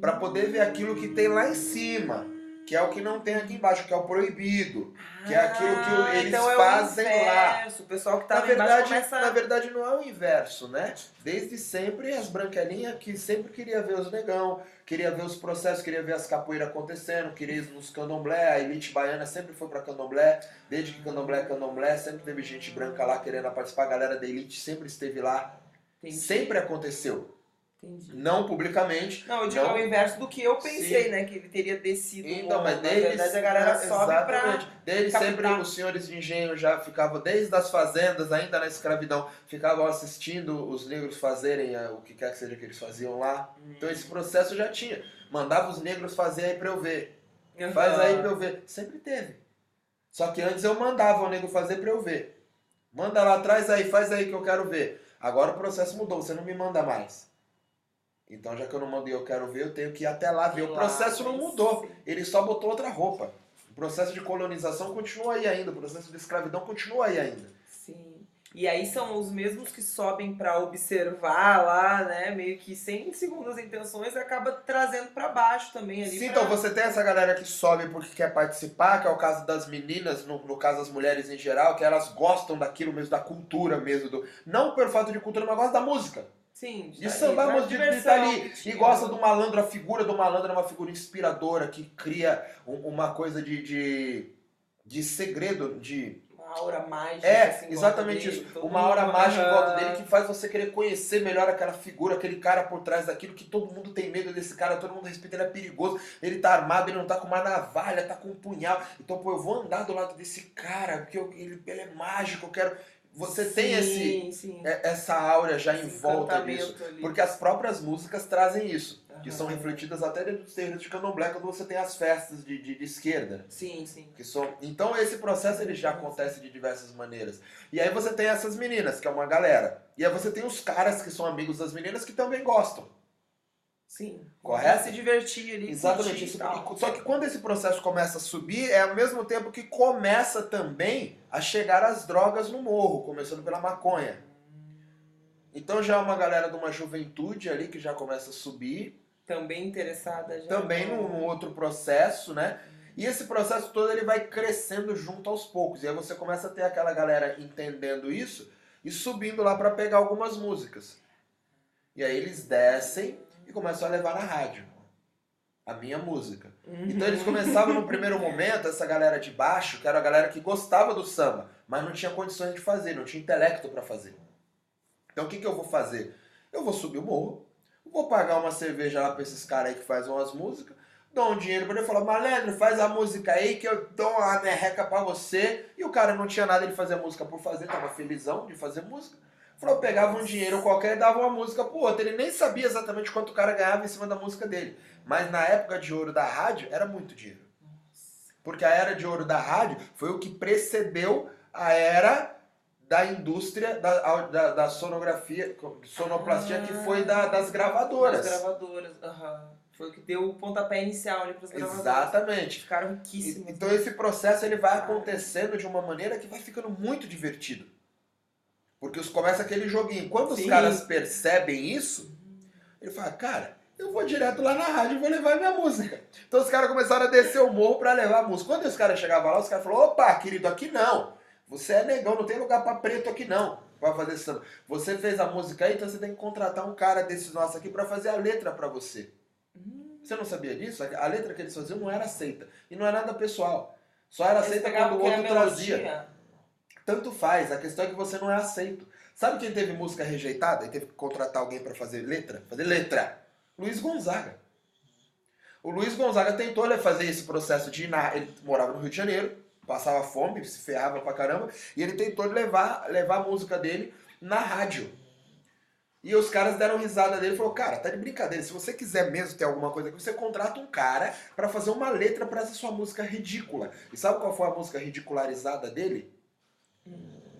Pra poder ver aquilo que tem lá em cima. Que é o que não tem aqui embaixo, que é o proibido. Que é aquilo que Ah, eles então é fazem o lá. inverso. O pessoal que tá Na verdade, começa... na verdade, não é o inverso, né? Desde sempre, as branquelinhas que sempre queria ver os negão, queria ver os processos, queria ver as capoeiras acontecendo, queria ir nos candomblé, a elite baiana sempre foi pra candomblé, desde que candomblé é candomblé, sempre teve gente branca lá querendo participar, a galera da elite sempre esteve lá, Entendi, sempre aconteceu. Entendi. Não publicamente, Não, eu digo Não. é o inverso do que eu pensei, Sim. né? Que ele teria descido. Então, mas desde, Na verdade, a galera é, sobe exatamente. pra. Desde captar. sempre os senhores de engenho já ficavam, desde as fazendas, ainda na escravidão, ficavam assistindo os negros fazerem eh, o que quer que seja que eles faziam lá. Então esse processo já tinha. Mandava os negros fazer aí pra eu ver. Faz aí pra eu ver. Sempre teve. Só que antes eu mandava o negro fazer pra eu ver. Manda lá atrás aí, faz aí que eu quero ver. Agora o processo mudou, você não me manda mais. Então já que eu não mandei eu quero ver, eu tenho que ir até lá ver. O processo não mudou. sim. Ele só botou outra roupa. O processo de colonização continua aí ainda, o processo de escravidão continua aí ainda. Sim. E aí são os mesmos que sobem pra observar lá, né? Meio que sem segundas intenções, acaba trazendo pra baixo também ali. Sim, pra- então você tem essa galera que sobe porque quer participar, que é o caso das meninas, no, no caso das mulheres em geral, que elas gostam daquilo mesmo, da cultura mesmo. Do, não pelo fato de cultura, mas gostam da música. Sim, De tá sambar, mas de diversão estar ali. E gosta do malandro, a figura do malandro é uma figura inspiradora, que cria um- uma coisa de, de, de segredo, de Uma aura mágica. É, assim, exatamente dele, isso. Uma aura mundo- mágica em volta dele que faz você querer conhecer melhor aquela figura, aquele cara por trás daquilo, que todo mundo tem medo desse cara, todo mundo respeita, ele é perigoso, ele tá armado, ele não tá com uma navalha, tá com um punhal. Então, pô, eu vou andar do lado desse cara, porque eu- ele, ele é mágico, eu quero. Você tem esse, Sim, sim. é- essa aura já em Esse volta encantamento disso. ali. Porque as próprias músicas trazem isso, que são refletidas até dentro dos terreiros de candomblé quando você tem as festas de, de, de esquerda. Sim, sim. Que são... Então esse processo ele já acontece de diversas maneiras. E aí você tem essas meninas, que é uma galera. E aí você tem os caras que são amigos das meninas que também gostam. Sim. Correto? Se divertir ali. Exatamente. e Isso-. Só que quando esse processo começa a subir, é ao mesmo tempo que começa também a chegar as drogas no morro, começando pela maconha. Então já é uma galera de uma juventude ali que já começa a subir, Também interessada já. também num outro processo, né? E esse processo todo ele vai crescendo junto aos poucos. E aí você começa a ter aquela galera entendendo isso e subindo lá para pegar algumas músicas. E aí eles descem e começam a levar na rádio a minha música. Uhum. Então eles começavam no primeiro momento, essa galera de baixo, que era a galera que gostava do samba, mas não tinha condições de fazer, não tinha intelecto para fazer. Então o que, que eu vou fazer? Eu vou subir o morro, vou pagar uma cerveja lá pra esses caras aí que fazem as músicas, dou um dinheiro pra ele falar, malandro, faz a música aí que eu dou uma merreca pra você. E o cara não tinha nada de fazer música por fazer, tava felizão de fazer música. Falou, pegava um dinheiro qualquer e dava uma música pro outro. Ele nem sabia exatamente quanto o cara ganhava em cima da música dele. Mas na época de ouro da rádio, era muito dinheiro. Porque a era de ouro da rádio foi o que precedeu a era da indústria da, da, da sonografia, sonoplastia, que foi da- das gravadoras. Das gravadoras, aham. Foi o que deu o pontapé inicial ali pras gravadoras. Exatamente. Ficaram riquíssimas. Então esse processo ele vai acontecendo de uma maneira que vai ficando muito divertido. Porque os começa aquele joguinho. Quando os Sim. caras percebem isso, ele fala, cara, eu vou direto lá na rádio e vou levar minha música. Então os caras começaram a descer o morro pra levar a música. Quando os caras chegavam lá, os caras falaram, opa, querido, aqui não. Você é negão, não tem lugar pra preto aqui não. Pra fazer samba. Você fez a música aí, então você tem que contratar um cara desses nossos aqui pra fazer a letra pra você. Hum, Você não sabia disso? A letra que eles faziam não era aceita. E não é nada pessoal. Só era eles aceita quando o outro trazia. Tanto faz, a questão é que você não é aceito. Sabe quem teve música rejeitada e teve que contratar alguém pra fazer letra? Fazer letra? Luiz Gonzaga. O Luiz Gonzaga tentou fazer esse processo de ir na. Ele morava no Rio de Janeiro, passava fome, se ferrava pra caramba, e ele tentou levar, levar a música dele na rádio. E os caras deram risada dele e falou: Cara, tá de brincadeira. Se você quiser mesmo ter alguma coisa aqui, você contrata um cara pra fazer uma letra pra essa sua música ridícula. E sabe qual foi a música ridicularizada dele?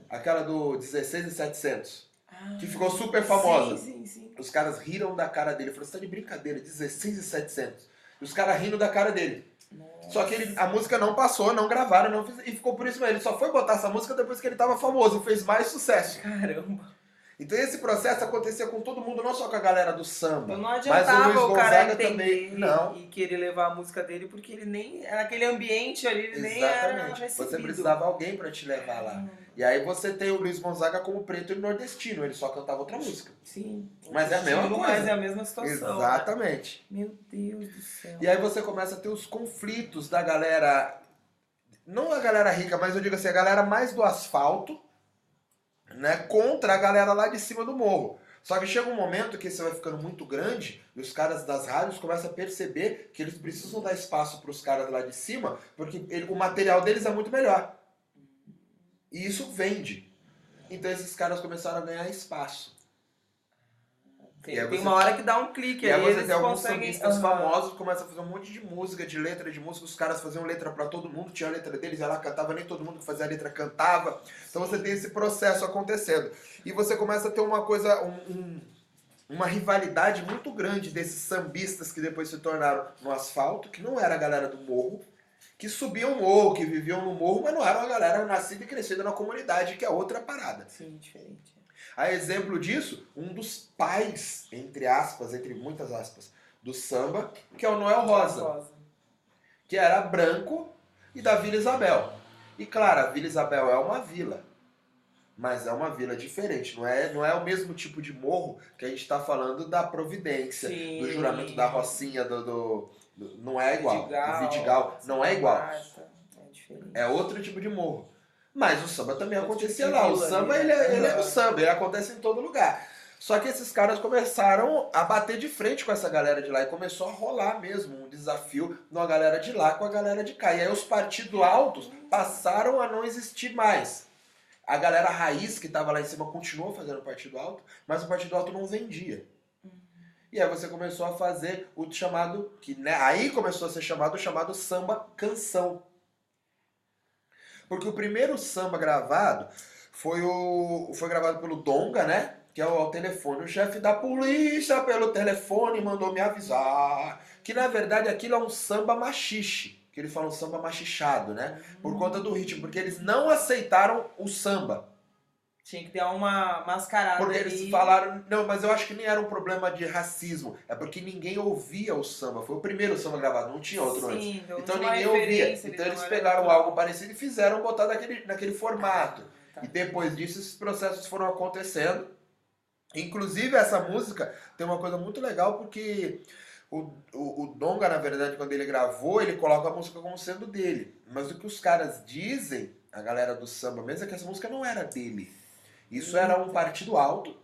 Aquela do 16 e 700. Ah, Que ficou super famosa. Sim, sim, sim. Os caras riram da cara dele. Falaram: Você tá de brincadeira, 16 e 700. E os caras rindo da cara dele. Nossa. Só que ele- a música não passou, não gravaram, não e ficou por isso mesmo. Ele só foi botar essa música depois que ele tava famoso, fez mais sucesso. Caramba. Então esse processo acontecia com todo mundo, não só com a galera do samba. Então não Mas adiantava o Luiz o cara Gonzaga entender também- não. e querer levar a música dele, porque ele nem. Naquele ambiente ali, ele nem era Exatamente. recebido. Você precisava alguém pra te levar lá. E aí você tem o Luiz Gonzaga como preto e nordestino, ele só cantava outra música. Sim. Mas é a mesma coisa. Mas é a mesma situação. né? Exatamente. Meu Deus do céu. E aí você começa a ter os conflitos da galera. Não a galera rica, mas eu digo assim, a galera mais do asfalto, né? Contra a galera lá de cima do morro. Só que chega um momento que isso vai ficando muito grande e os caras das rádios começam a perceber que eles precisam dar espaço para os caras lá de cima, porque ele- o material deles é muito melhor. E isso vende. Então esses caras começaram a ganhar espaço. Tem, você- uma hora que dá um clique E aí você eles tem alguns conseguem- sambistas Aham. famosos que começam a fazer um monte de música, de letra de música, os caras faziam letra pra todo mundo, tinha a letra deles, ela cantava, nem todo mundo que fazia a letra cantava. Então você tem esse processo acontecendo. E você começa a ter uma coisa, um- um- uma rivalidade muito grande desses sambistas que depois se tornaram no asfalto, que não era a galera do morro, que subiam o morro, que viviam no morro, mas não eram a galera nascida e crescida na comunidade, que é outra parada. Sim, diferente. A exemplo disso, um dos pais, entre aspas, entre muitas aspas, do samba, que é o Noel Rosa, que era branco e da Vila Isabel. E claro, a Vila Isabel é uma vila, mas é uma vila diferente, não é, não é o mesmo tipo de morro que a gente está falando da Providência, Sim. do juramento da Rocinha, do- do- não é igual. Vidigal, o Vidigal não é igual. É. É outro tipo de morro. Mas o samba também Outro acontecia tipo lá. O samba, ali, ele, né? é, ele é o samba, ele acontece em todo lugar. Só que esses caras começaram a bater de frente com essa galera de lá e começou a rolar mesmo um desafio numa galera de lá com a galera de cá. E aí os partidos altos passaram a não existir mais. A galera raiz que estava lá em cima continuou fazendo partido alto, mas o partido alto não vendia. E aí você começou a fazer o chamado, que né, aí começou a ser chamado o chamado samba canção. Porque o primeiro samba gravado foi o foi gravado pelo Donga, né? Que é o ao telefone. O chefe da polícia pelo telefone mandou me avisar que na verdade aquilo é um samba machixe, que ele fala um samba machichado, né? Por conta do ritmo, porque eles não aceitaram o samba. Tinha que ter uma mascarada Porque ali. eles falaram, não, mas eu acho que nem era um problema de racismo, é porque ninguém ouvia o samba. Foi o primeiro samba gravado, não tinha outro antes. Sim, então, Então não uma ninguém ouvia. Então eles pegaram algo parecido e fizeram botar naquele, naquele formato. Tá. E depois disso, esses processos foram acontecendo. Inclusive, essa música tem uma coisa muito legal, porque o, o, o Donga, na verdade, quando ele gravou, ele coloca a música como sendo dele. Mas o que os caras dizem, a galera do samba mesmo, é que essa música não era dele. Isso era um partido alto,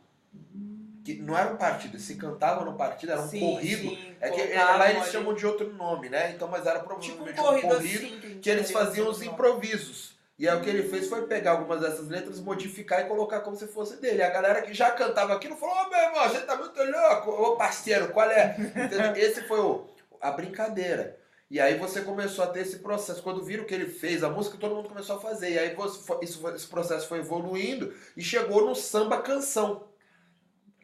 que não era um partido, se cantava no partido, era um Sim, corrido. sim, É que é, lá eles chamam de outro nome, né? Então, mas era Tipo um provavelmente um corrido, corrido assim, que, eles faziam os improvisos. E aí o que ele fez foi pegar algumas dessas letras, modificar e colocar como se fosse dele. A galera que já cantava aquilo falou, ô meu irmão, você tá muito louco, ô parceiro, qual é? Entendeu? Esse foi o, a brincadeira. E aí você começou a ter esse processo. Quando viram o que ele fez, a música todo mundo começou a fazer. E aí você isso, esse processo foi evoluindo e chegou no samba canção.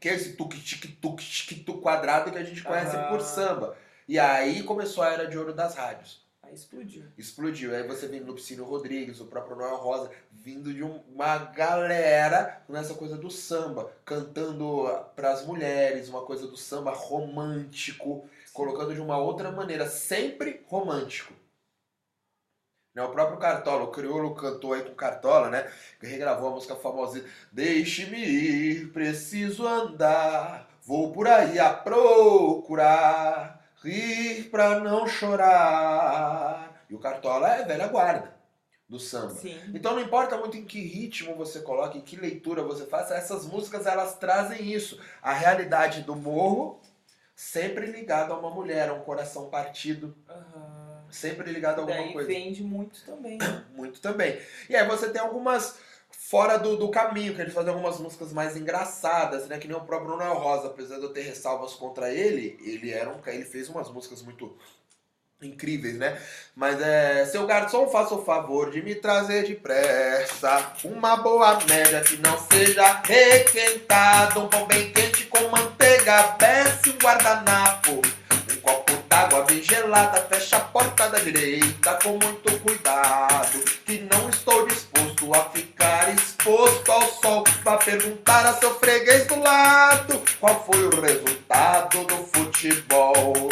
Que é esse tuk tic tuk tic tuk quadrado que a gente conhece por samba. E aí começou a era de ouro das rádios Aí explodiu. explodiu. Aí você vem Lupicínio Rodrigues, o próprio Noel Rosa, vindo de um- uma galera nessa coisa do samba, cantando para as mulheres, uma coisa do samba romântico, colocando de uma outra maneira, sempre romântico. Né, O próprio Cartola, o Criolo cantou aí com Cartola, né? Que regravou a música famosa Deixe-me ir, preciso andar, vou por aí a procurar, rir pra não chorar. E o Cartola é velha guarda do samba. Sim. Então não importa muito em que ritmo você coloca, em que leitura você faça, essas músicas elas trazem isso. A realidade do morro, sempre ligado a uma mulher, a um coração partido, Aham. sempre ligado a alguma Daí coisa. vende muito também. né? Muito também. E aí você tem algumas fora do, do caminho, que ele faz algumas músicas mais engraçadas, né? Que nem o próprio Noel Rosa, apesar de eu ter ressalvas contra ele, ele era um ele fez umas músicas muito incríveis, né? Mas é, seu garçom, faça o favor de me trazer depressa uma boa média que não seja requentada, um pão bem quente com manteiga, peça um guardanapo, um copo d'água bem gelada, fecha a porta da direita com muito cuidado, que não estou disposto a ficar exposto ao sol. Vá perguntar a seu freguês do lado qual foi o resultado do futebol.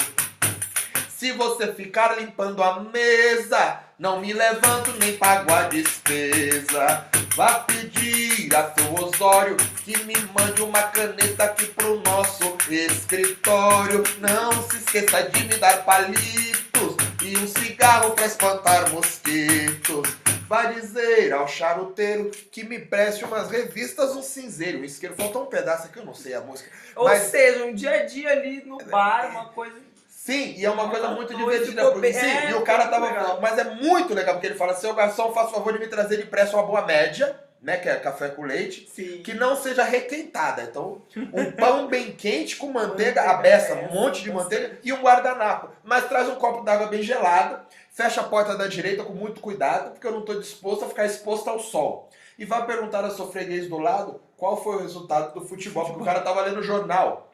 Se você ficar limpando a mesa, não me levanto nem pago a despesa. Vá pedir a seu Osório que me mande uma caneta aqui pro nosso escritório. Não se esqueça de me dar palitos e um cigarro pra espantar mosquitos. Vai dizer ao charuteiro que me preste umas revistas, um cinzeiro, um isqueiro. Faltou um pedaço aqui, eu não sei a música. Ou Mas- seja, um dia a dia ali no bar, uma coisa. Sim, e é uma coisa muito divertida. Porque, sim, é, e o cara tava. legal. Mas é muito legal, porque ele fala: seu garçom, faça o favor de me trazer depressa uma boa média, né? Que é café com leite. Sim. Que não seja requentada. Então, um pão bem quente com manteiga, Manteiga, a beça, é, um monte de manteiga e um guardanapo. Mas traz um copo d'água bem gelada, fecha a porta da direita com muito cuidado, porque eu não estou disposto a ficar exposto ao sol. E vai perguntar ao seu freguês do lado qual foi o resultado do futebol, porque o cara tava lendo o jornal.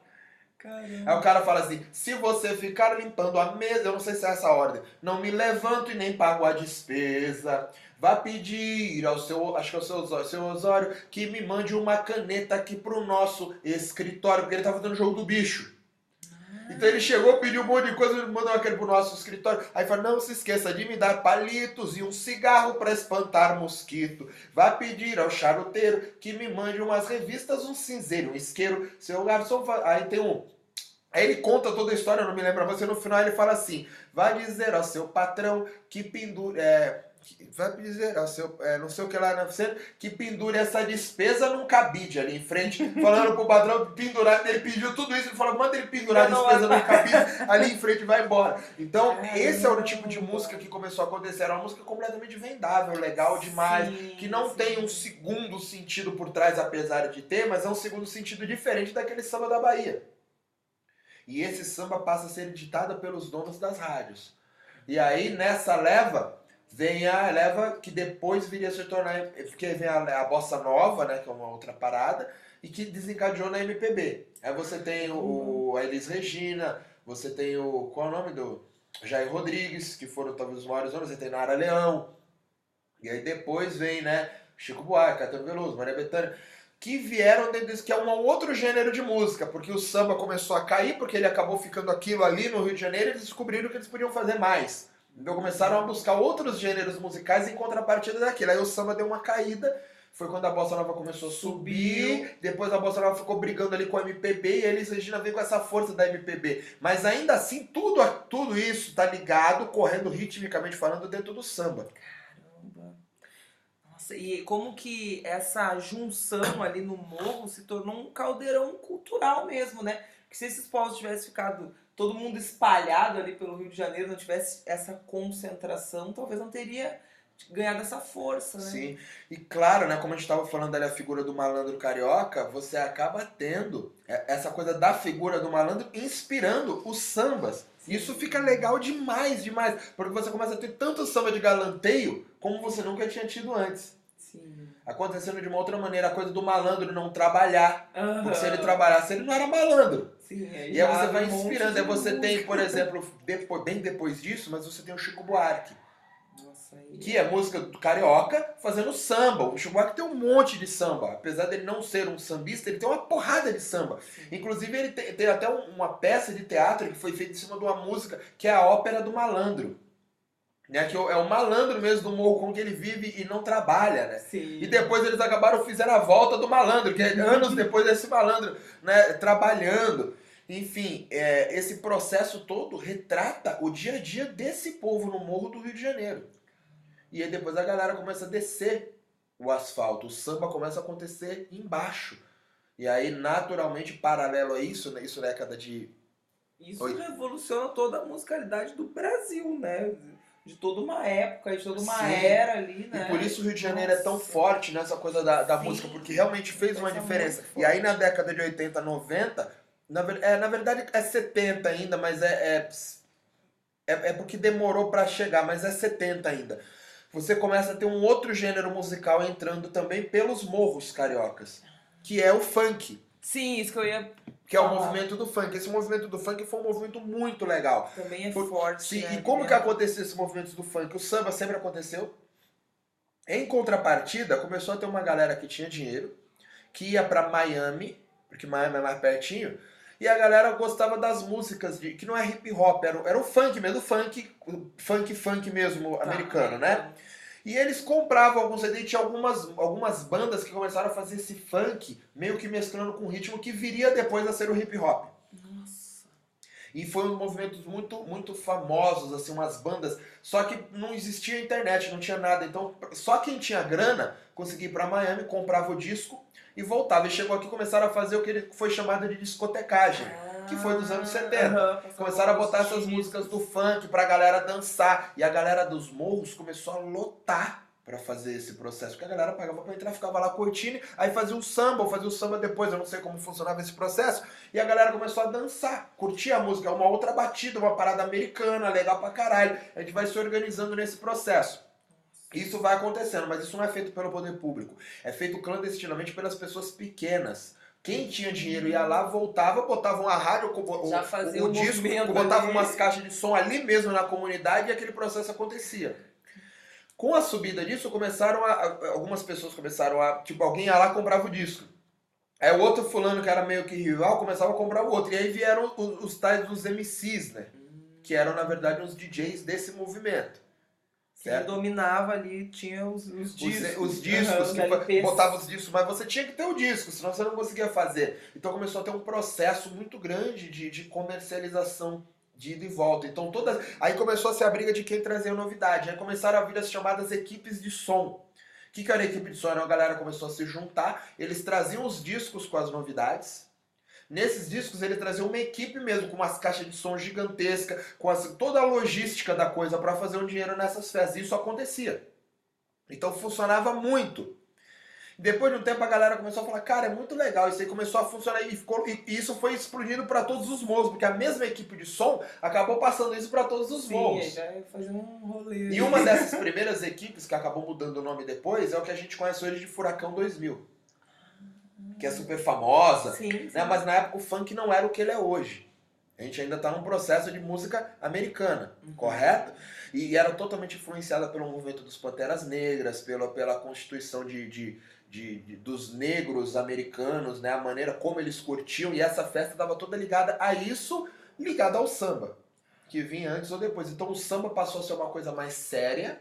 Caramba. Aí o cara fala assim: se você ficar limpando a mesa, eu não sei se é essa ordem, não me levanto e nem pago a despesa. Vá pedir ao seu, acho que é o seu Osório, seu Osório, que me mande uma caneta aqui pro nosso escritório, porque ele tá fazendo jogo do bicho. Então ele chegou, pediu um monte de coisa, ele mandou aquele pro nosso escritório. Aí fala: não se esqueça de me dar palitos e um cigarro para espantar mosquito. Vá pedir ao charuteiro que me mande umas revistas, um cinzeiro, um isqueiro. Seu garçom. Aí tem um. Aí ele conta toda a história, eu não me lembro você. No final ele fala assim: vai dizer ao seu patrão que pendure. É, vai dizer ao seu. É, não sei o que lá na cena, que pendure essa despesa num cabide ali em frente, falando pro patrão pendurar. Ele pediu tudo isso, ele falou: manda ele pendurar a não, despesa num cabide ali em frente e vai embora. Então, Caramba. esse é o tipo de música que começou a acontecer. Era uma música completamente vendável, legal demais. Sim, Que não sim. tem um segundo sentido por trás, apesar de ter, mas é um segundo sentido diferente daquele samba da Bahia. E esse samba passa a ser editado pelos donos das rádios. E aí, nessa leva, vem a leva que depois viria a se tornar. Porque vem a, a Bossa Nova, né? Que é uma outra parada, e que desencadeou na MPB. Aí você tem o, a Elis Regina, você tem o. Qual é o nome do? Jair Rodrigues, que foram talvez os maiores nomes, você tem Nara Leão. E aí depois vem, né? Chico Buarque, Caetano Veloso, Maria Bethânia, que vieram dentro que é um outro gênero de música, porque o samba começou a cair, porque ele acabou ficando aquilo ali no Rio de Janeiro, e eles descobriram que eles podiam fazer mais. Então começaram a buscar outros gêneros musicais em contrapartida daquilo. Aí o samba deu uma caída, foi quando a Bossa Nova começou a subir, depois a Bossa Nova ficou brigando ali com a MPB, e a Elis Regina veio com essa força da MPB. Mas ainda assim, tudo, tudo isso tá ligado, correndo ritmicamente falando, dentro do samba. E como que essa junção ali no morro se tornou um caldeirão cultural mesmo, né? Porque se esses povos tivessem ficado todo mundo espalhado ali pelo Rio de Janeiro, não tivesse essa concentração, talvez não teria ganhado essa força, né? Sim. E claro, né, como a gente estava falando ali, a figura do malandro carioca, você acaba tendo é, essa coisa da figura do malandro inspirando os sambas. Isso fica legal demais, demais. Porque você começa a ter tanto samba de galanteio como você nunca tinha tido antes. Sim. Acontecendo de uma outra maneira, a coisa do malandro não trabalhar. Aham. Porque se ele trabalhasse, ele não era malandro. Sim, E aí você vai um inspirando. de Aí você tem, por exemplo, depois, bem depois disso, mas você tem o Chico Buarque. Que é música do carioca fazendo samba. O Chico tem um monte de samba. Apesar dele não ser um sambista, ele tem uma porrada de samba. Inclusive, ele tem, tem até um- uma peça de teatro que foi feita em cima de uma música que é a Ópera do Malandro. Né? Que é o é o malandro mesmo do morro com que ele vive e não trabalha, né? Sim. E depois eles acabaram, fizeram a volta do malandro, que é anos depois desse malandro, né, trabalhando. Enfim, é, esse processo todo retrata o dia a dia desse povo no morro do Rio de Janeiro. E aí depois a galera começa a descer o asfalto, o samba começa a acontecer embaixo. E aí, naturalmente, paralelo a isso, né, isso na década de Isso Oi. revoluciona toda a musicalidade do Brasil, né? De toda uma época, de toda uma Sim. era ali, né? E por isso o Rio de Janeiro é tão Nossa. forte nessa coisa da, da Sim. música, porque realmente fez uma diferença. muito E aí na década de 80, 90, na, é, na verdade é 70 ainda, mas é, é, é, é porque demorou pra chegar, mas é 70 ainda. Você começa a ter um outro gênero musical entrando também pelos morros cariocas, que é o funk. Sim, isso que eu ia. Que é o Falar. movimento do funk. Esse movimento do funk foi um movimento muito legal. Também é Por- forte. Sim, né? e como É. que aconteceu esse movimento do funk? O samba sempre aconteceu. Em contrapartida, começou a ter uma galera que tinha dinheiro, que ia pra Miami, porque Miami é mais pertinho, e a galera gostava das músicas, de, que não é hip hop, era, era o funk mesmo, o funk, o funk, funk mesmo, Tá, americano, né? E eles compravam alguns CD tinha algumas, algumas bandas que começaram a fazer esse funk, meio que mesclando com ritmo que viria depois a ser o hip hop. Nossa. E foi um movimento muito, muito famosos, assim, umas bandas. Só que não existia internet, não tinha nada. Então, só quem tinha grana conseguia ir pra Miami, comprava o disco e voltava. E chegou aqui e começaram a fazer o que ele foi chamado de discotecagem. Que foi dos anos 70. Aham, passava Começaram a botar essas músicas do funk pra galera dançar. E a galera dos morros começou a lotar pra fazer esse processo. Porque a galera pagava pra entrar, ficava lá curtindo, aí fazia o samba, ou fazia o samba depois, eu não sei como funcionava esse processo. E a galera começou a dançar, curtir a música, uma outra batida, uma parada americana, legal pra caralho. A gente vai se organizando nesse processo. Isso vai acontecendo, mas isso não é feito pelo poder público. É feito clandestinamente pelas pessoas pequenas. Quem tinha dinheiro ia lá, voltava, botava uma rádio, o, Já fazia o o disco, botava ali. umas caixas de som ali mesmo na comunidade e aquele processo acontecia. Com a subida disso, começaram a. Algumas pessoas começaram a. Tipo, alguém ia lá e comprava o disco. Aí o outro fulano que era meio que rival começava a comprar o outro. E aí vieram os, os tais dos MCs, né? Que eram, na verdade, os DJs desse movimento. Certo? dominava ali tinha os, os Os, discos. os discos, Aham, que os botava os discos, mas você tinha que ter o disco, senão você não conseguia fazer. Então começou a ter um processo muito grande de, de comercialização de ida e volta. Então todas. Aí começou a ser a briga de quem trazia novidade. Aí começaram a vir as chamadas equipes de som. O que, que era a equipe de som? Era a galera começou a se juntar, eles traziam os discos com as novidades. Nesses discos ele trazia uma equipe mesmo, com umas caixas de som gigantesca, com toda a logística da coisa para fazer um dinheiro nessas festas. E isso acontecia. Então funcionava muito. Depois de um tempo a galera começou a falar, cara, é muito legal, isso aí começou a funcionar e, ficou, e isso foi explodindo para todos os morros, porque a mesma equipe de som acabou passando isso para todos os Sim, já ia fazer um rolê. E uma dessas primeiras equipes que acabou mudando o nome depois é o que a gente conhece hoje de Furacão 2000, que é super famosa, Sim, sim. né? Mas na época o funk não era o que ele é hoje. A gente ainda está num processo de música americana, Uhum. correto? E era totalmente influenciada pelo movimento dos Panteras Negras, pela, pela constituição de, de, de- de- dos negros americanos, né? A maneira como eles curtiam. E essa festa estava toda ligada a isso, ligada ao samba, que vinha antes ou depois. Então o samba passou a ser uma coisa mais séria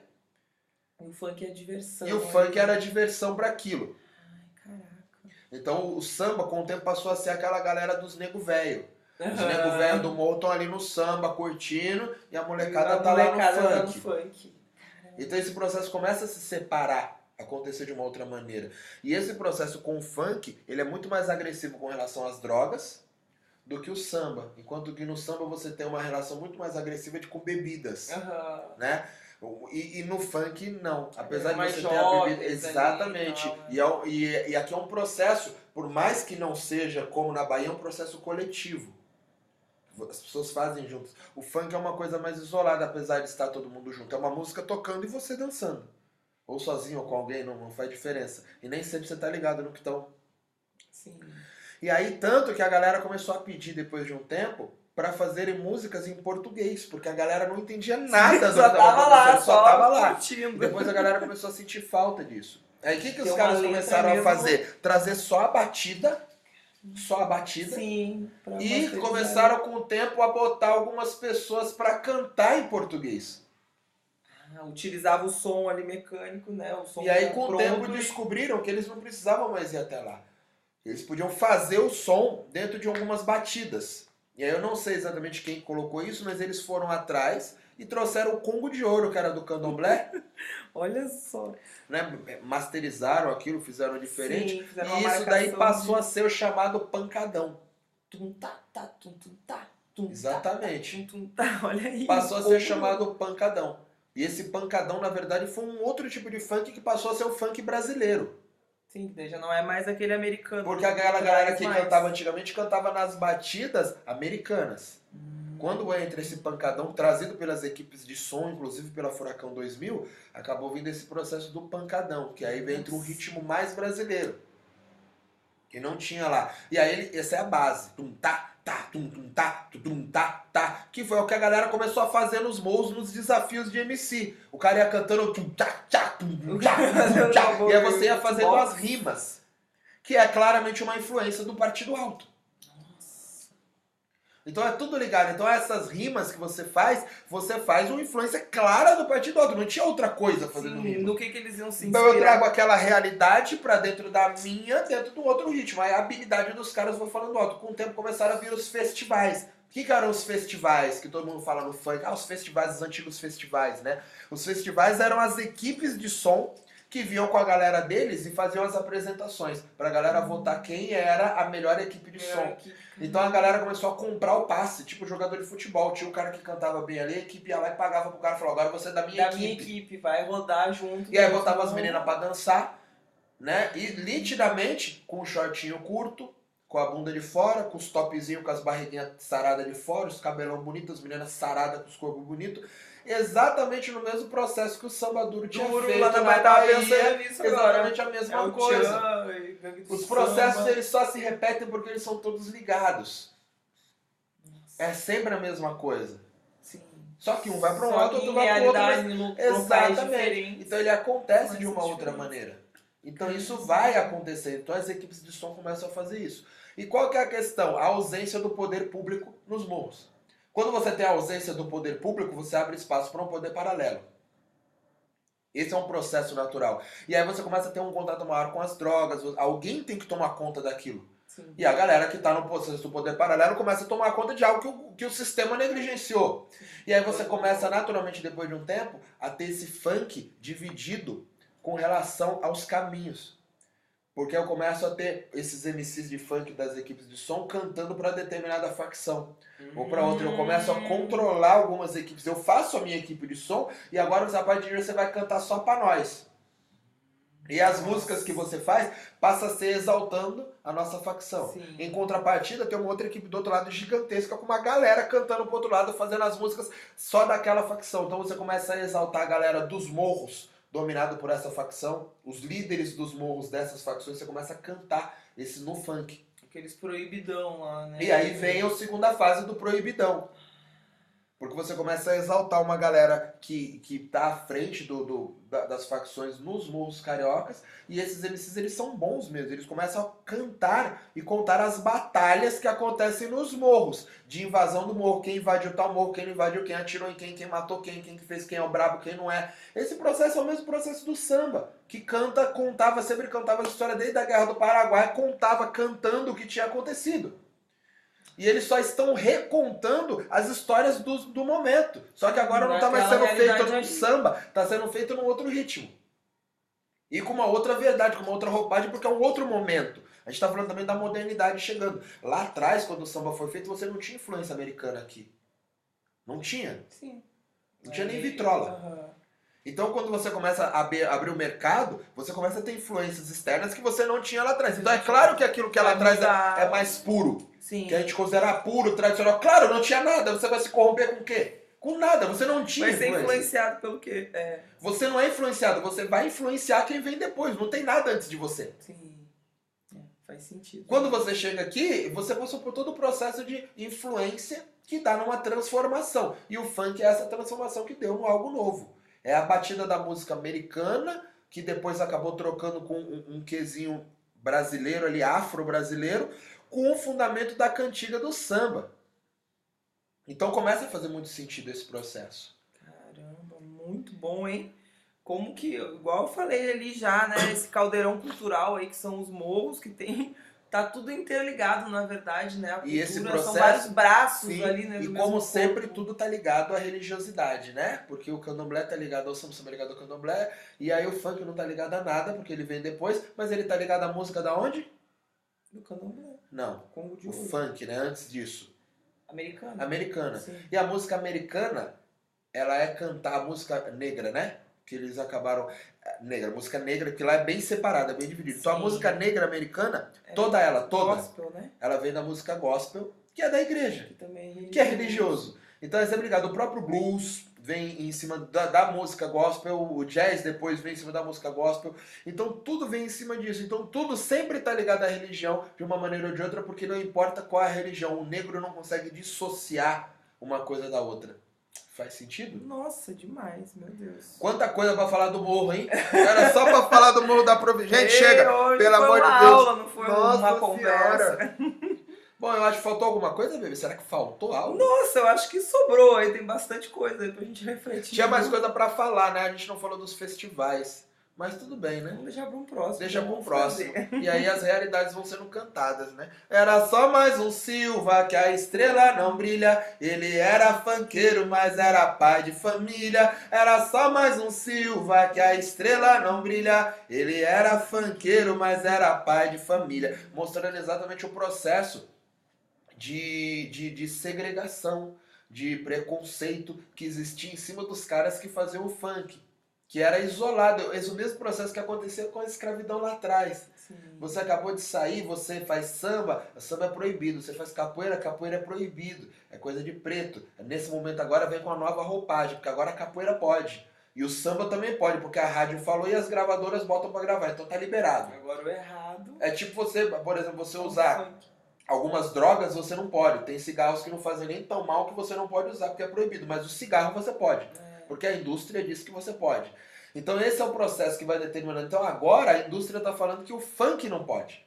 O funk é diversão. e o né? funk era diversão para aquilo. Então o samba, com o tempo, passou a ser aquela galera dos nego velho. Os Aham. nego velho do morro estão ali no samba, curtindo, e a molecada A tá molecada lá tá no funk. funk. Então esse processo começa a se separar, acontecer de uma outra maneira. E esse processo com o funk, ele é muito mais agressivo com relação às drogas do que o samba. Enquanto que no samba você tem uma relação muito mais agressiva de com bebidas, Aham. né? E, e no funk, não. Apesar de mais você ter a bebida. e Exatamente. tal, né? E, é e, e aqui é um processo, por mais que não seja como na Bahia, é um processo coletivo. As pessoas fazem juntas. O funk é uma coisa mais isolada, apesar de estar todo mundo junto. É uma música tocando e você dançando. Ou sozinho ou com alguém, não, não faz diferença. E nem sempre você tá ligado no que estão. Sim. E aí, tanto que a galera começou a pedir depois de um tempo para fazerem músicas em português, porque a galera não entendia nada do só tava lá, só, tava lá. curtindo. Depois a galera começou a sentir falta disso. Aí o que, que Tem os caras começaram a mesmo. fazer? Trazer só a batida, só a batida, Sim. e começaram com o tempo a botar algumas pessoas para cantar em português. Ah, utilizava o som ali mecânico, né? O som E aí com o tempo e- descobriram que eles não precisavam mais ir até lá. Eles podiam fazer o som dentro de algumas batidas. E aí eu não sei exatamente quem colocou isso, mas eles foram atrás e trouxeram o Congo de Ouro, que era do candomblé, Olha só. né? Masterizaram aquilo, fizeram diferente. Sim, fizeram E isso daí passou de a ser o chamado pancadão. tum tá tá tum tum tá tum tá, Exatamente. tum tum tá. Olha aí. Passou a ser chamado pancadão. E esse pancadão, na verdade, foi um outro tipo de funk que passou a ser o funk brasileiro. Sim, daí já não é mais aquele americano. Porque aquela galera que mais. cantava antigamente cantava nas batidas americanas. Hum. Quando entra esse pancadão, trazido pelas equipes de som, inclusive pela Furacão 2000, acabou vindo esse processo do pancadão, que aí vem entre um ritmo mais brasileiro. Que não tinha lá. E aí, ele, essa é a base. Tum, tá, tá, tum, tum, tá, tum, tá, tá. Que foi o que a galera começou a fazer nos morros, nos desafios de MC. O cara ia cantando tum, tá, tchá, tum, tum, tchá, tum, tchá, e aí você ia fazendo as rimas. que é claramente uma influência do Partido Alto. Então é tudo ligado. Então essas rimas que você faz, você faz uma influência clara do Partido Alto. Não tinha outra coisa fazendo Sim, rima. no que, que eles iam se Então eu inspirar. trago aquela realidade pra dentro da minha, dentro do outro ritmo. Aí a habilidade dos caras foi falando alto. Com o tempo começaram a vir os festivais. O que, que eram os festivais que todo mundo fala no funk? Ah, os festivais, os antigos festivais, né? Os festivais eram as equipes de som que vinham com a galera deles e faziam as apresentações pra galera votar quem era a melhor equipe de som. Aqui. Então a galera começou a comprar o passe, tipo jogador de futebol. Tinha um cara que cantava bem ali, a equipe ia lá e pagava pro cara e falou: agora você é da minha da equipe. minha equipe, vai rodar junto. E aí botava as meninas pra dançar, né? E nitidamente, com o shortinho curto, com a bunda de fora, com os topzinhos, com as barriguinhas saradas de fora, os cabelão bonitos, as meninas saradas com os corpos bonitos. Exatamente no mesmo processo que o samba duro tinha Duro, feito lá na tava Bahia. pensando agora. Exatamente a mesma É coisa. Tchan, Os processos Samba. eles só se repetem porque eles são todos ligados. Nossa, É sempre a mesma coisa. Sim. Só que um vai para um lado, outro vai para o outro. mas- Exatamente. Então ele acontece de uma essa outra maneira. Então isso vai acontecer. Então as equipes de som começam a fazer isso. E qual que é a questão? A ausência do poder público nos morros. Quando você tem a ausência do poder público, você abre espaço para um poder paralelo. Esse é um processo natural. E aí você começa a ter um contato maior com as drogas. Alguém tem que tomar conta daquilo. Sim. E a galera que está no processo do poder paralelo começa a tomar conta de algo que o, que o sistema negligenciou. E aí você começa naturalmente, depois de um tempo, a ter esse funk dividido com relação aos caminhos. Porque eu começo a ter esses MCs de funk das equipes de som cantando para determinada facção ou para outra. Eu começo a controlar algumas equipes. Eu faço a minha equipe de som e agora de hoje você vai cantar só para nós. E as músicas que você faz passa a ser exaltando a nossa facção. Sim. Em contrapartida, tem uma outra equipe do outro lado gigantesca, com uma galera cantando pro outro lado, fazendo as músicas só daquela facção. Então você começa a exaltar a galera dos morros, dominado por essa facção, os líderes dos morros dessas facções, você começa a cantar esse no funk. Aqueles proibidão lá, né? E aí vem a segunda fase do proibidão. Porque você começa a exaltar uma galera que, que tá à frente do, do- da- das facções nos morros cariocas. E esses MCs, eles são bons mesmo. Eles começam a cantar e contar as batalhas que acontecem nos morros. De invasão do morro, quem invadiu tal morro, quem não invadiu, quem atirou em quem, quem matou quem, quem que fez quem é o brabo, quem não é. Esse processo é o mesmo processo do samba. Que canta, contava, sempre contava a história desde a Guerra do Paraguai, contava cantando o que tinha acontecido. E eles só estão recontando as histórias do, do momento. Só que agora não está mais sendo feito ali. samba, está sendo feito num outro ritmo. E com uma outra verdade, com uma outra roupagem, porque é um outro momento. A gente está falando também da modernidade chegando. Lá atrás, quando o samba foi feito, você não tinha influência americana aqui. Não tinha. Sim. Não tinha nem vitrola. Então, quando você começa a abrir, abrir o mercado, você começa a ter influências externas que você não tinha lá atrás. Então, é claro que aquilo que é lá atrás é, é mais puro. Sim. Que a gente considera puro, tradicional. Claro, não tinha nada. Você vai se corromper com o quê? Com nada. Você não tinha Vai ser influência. influenciado pelo quê? É, Você não é influenciado. Você vai influenciar quem vem depois. Não tem nada antes de você. sim. É, faz sentido. Quando você chega aqui, você passou por todo o processo de influência que dá numa transformação. E o funk é essa transformação que deu no algo novo. É a batida da música americana, que depois acabou trocando com um, um quesinho brasileiro ali, afro-brasileiro, com o fundamento da cantiga do samba. Então começa a fazer muito sentido esse processo. Caramba, muito bom, hein? Como que, igual eu falei ali já, né? Esse caldeirão cultural aí, que são os morros que tem. Tá tudo interligado, na verdade, né? A E esse cultura, São processo- vários braços Sim, ali, né? e como sempre, corpo. tudo tá ligado à religiosidade, né? Porque o candomblé tá ligado ao samba, samba é ligado ao candomblé, e aí o funk não tá ligado a nada, porque ele vem depois, mas ele tá ligado à música da onde? Do candomblé. Não, Congo de o ouro. funk, né? Antes disso. Americano. Americana. Sim. E a música americana, ela é cantar a música negra, né? Que eles acabaram. é, Negra, música negra, que lá é bem separada, é bem dividida. Então a música negra americana, É. toda ela, toda, Gospel, né? ela vem da música gospel, que é da igreja. Que também que é religioso. Então é sempre ligado. O próprio blues vem em cima da, da música gospel, o jazz depois vem em cima da música gospel. Então tudo vem em cima disso. Então tudo sempre está ligado à religião de uma maneira ou de outra, porque não importa qual é a religião, o negro não consegue dissociar uma coisa da outra. Faz sentido? Nossa, demais, meu Deus. Quanta coisa pra falar do morro, hein? Era só pra falar do morro da província. Gente, Ei, chega! pelo amor de Deus. aula, não foi Nossa uma conversa. Senhora. Bom, eu acho que faltou alguma coisa, bebê? Será que faltou algo? Nossa, eu acho que sobrou aí, tem bastante coisa aí pra gente refletir. Tinha mais coisa pra falar, né? A gente não falou dos festivais. Mas tudo bem, né? Vamos deixar pra um próximo. Deixa pra um próximo. fazer. E aí as realidades vão sendo cantadas, né? Era só mais um Silva que a estrela não brilha. Ele era fanqueiro, mas era pai de família. Era só mais um Silva que a estrela não brilha. Ele era fanqueiro, mas era pai de família. Mostrando exatamente o processo de, de, de segregação, de preconceito que existia em cima dos caras que faziam o funk. Que era isolado. Esse é o mesmo processo que acontecia com a escravidão lá atrás. Sim. Você acabou de sair, você faz samba, samba é proibido. Você faz capoeira, capoeira é proibido. É coisa de preto. Nesse momento agora vem com a nova roupagem, porque agora a capoeira pode. E o samba também pode, porque a rádio falou e as gravadoras botam pra gravar, então tá liberado. Agora o errado. É tipo você, por exemplo, você é usar. Algumas drogas, você não pode. Tem cigarros que não fazem nem tão mal que você não pode usar, porque é proibido. Mas o cigarro você pode. É. Porque a indústria diz que você pode. Então esse é o processo que vai determinando. Então agora a indústria está falando que o funk não pode.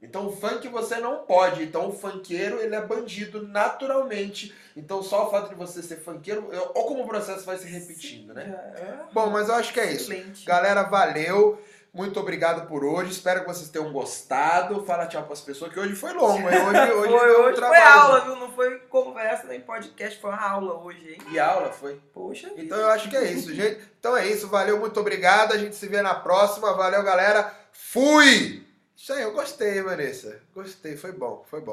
Então o funk você não pode. Então o funkeiro ele é bandido naturalmente. Então só o fato de você ser funkeiro, eu- ou como o processo vai se repetindo, né? É. Bom, mas eu acho que é isso. Galera, valeu. Muito obrigado por hoje. Espero que vocês tenham gostado. Fala tchau para as pessoas que hoje foi longo. hein? Hoje, hoje, foi, deu um hoje foi aula, viu? Não foi conversa nem podcast, foi uma aula hoje, hein? E aula foi. Poxa. Então eu acho que é isso, gente. Então é isso, valeu, muito obrigado. A gente se vê na próxima. Valeu, galera. Fui! Isso aí, eu gostei, Vanessa. Gostei, foi bom, foi bom.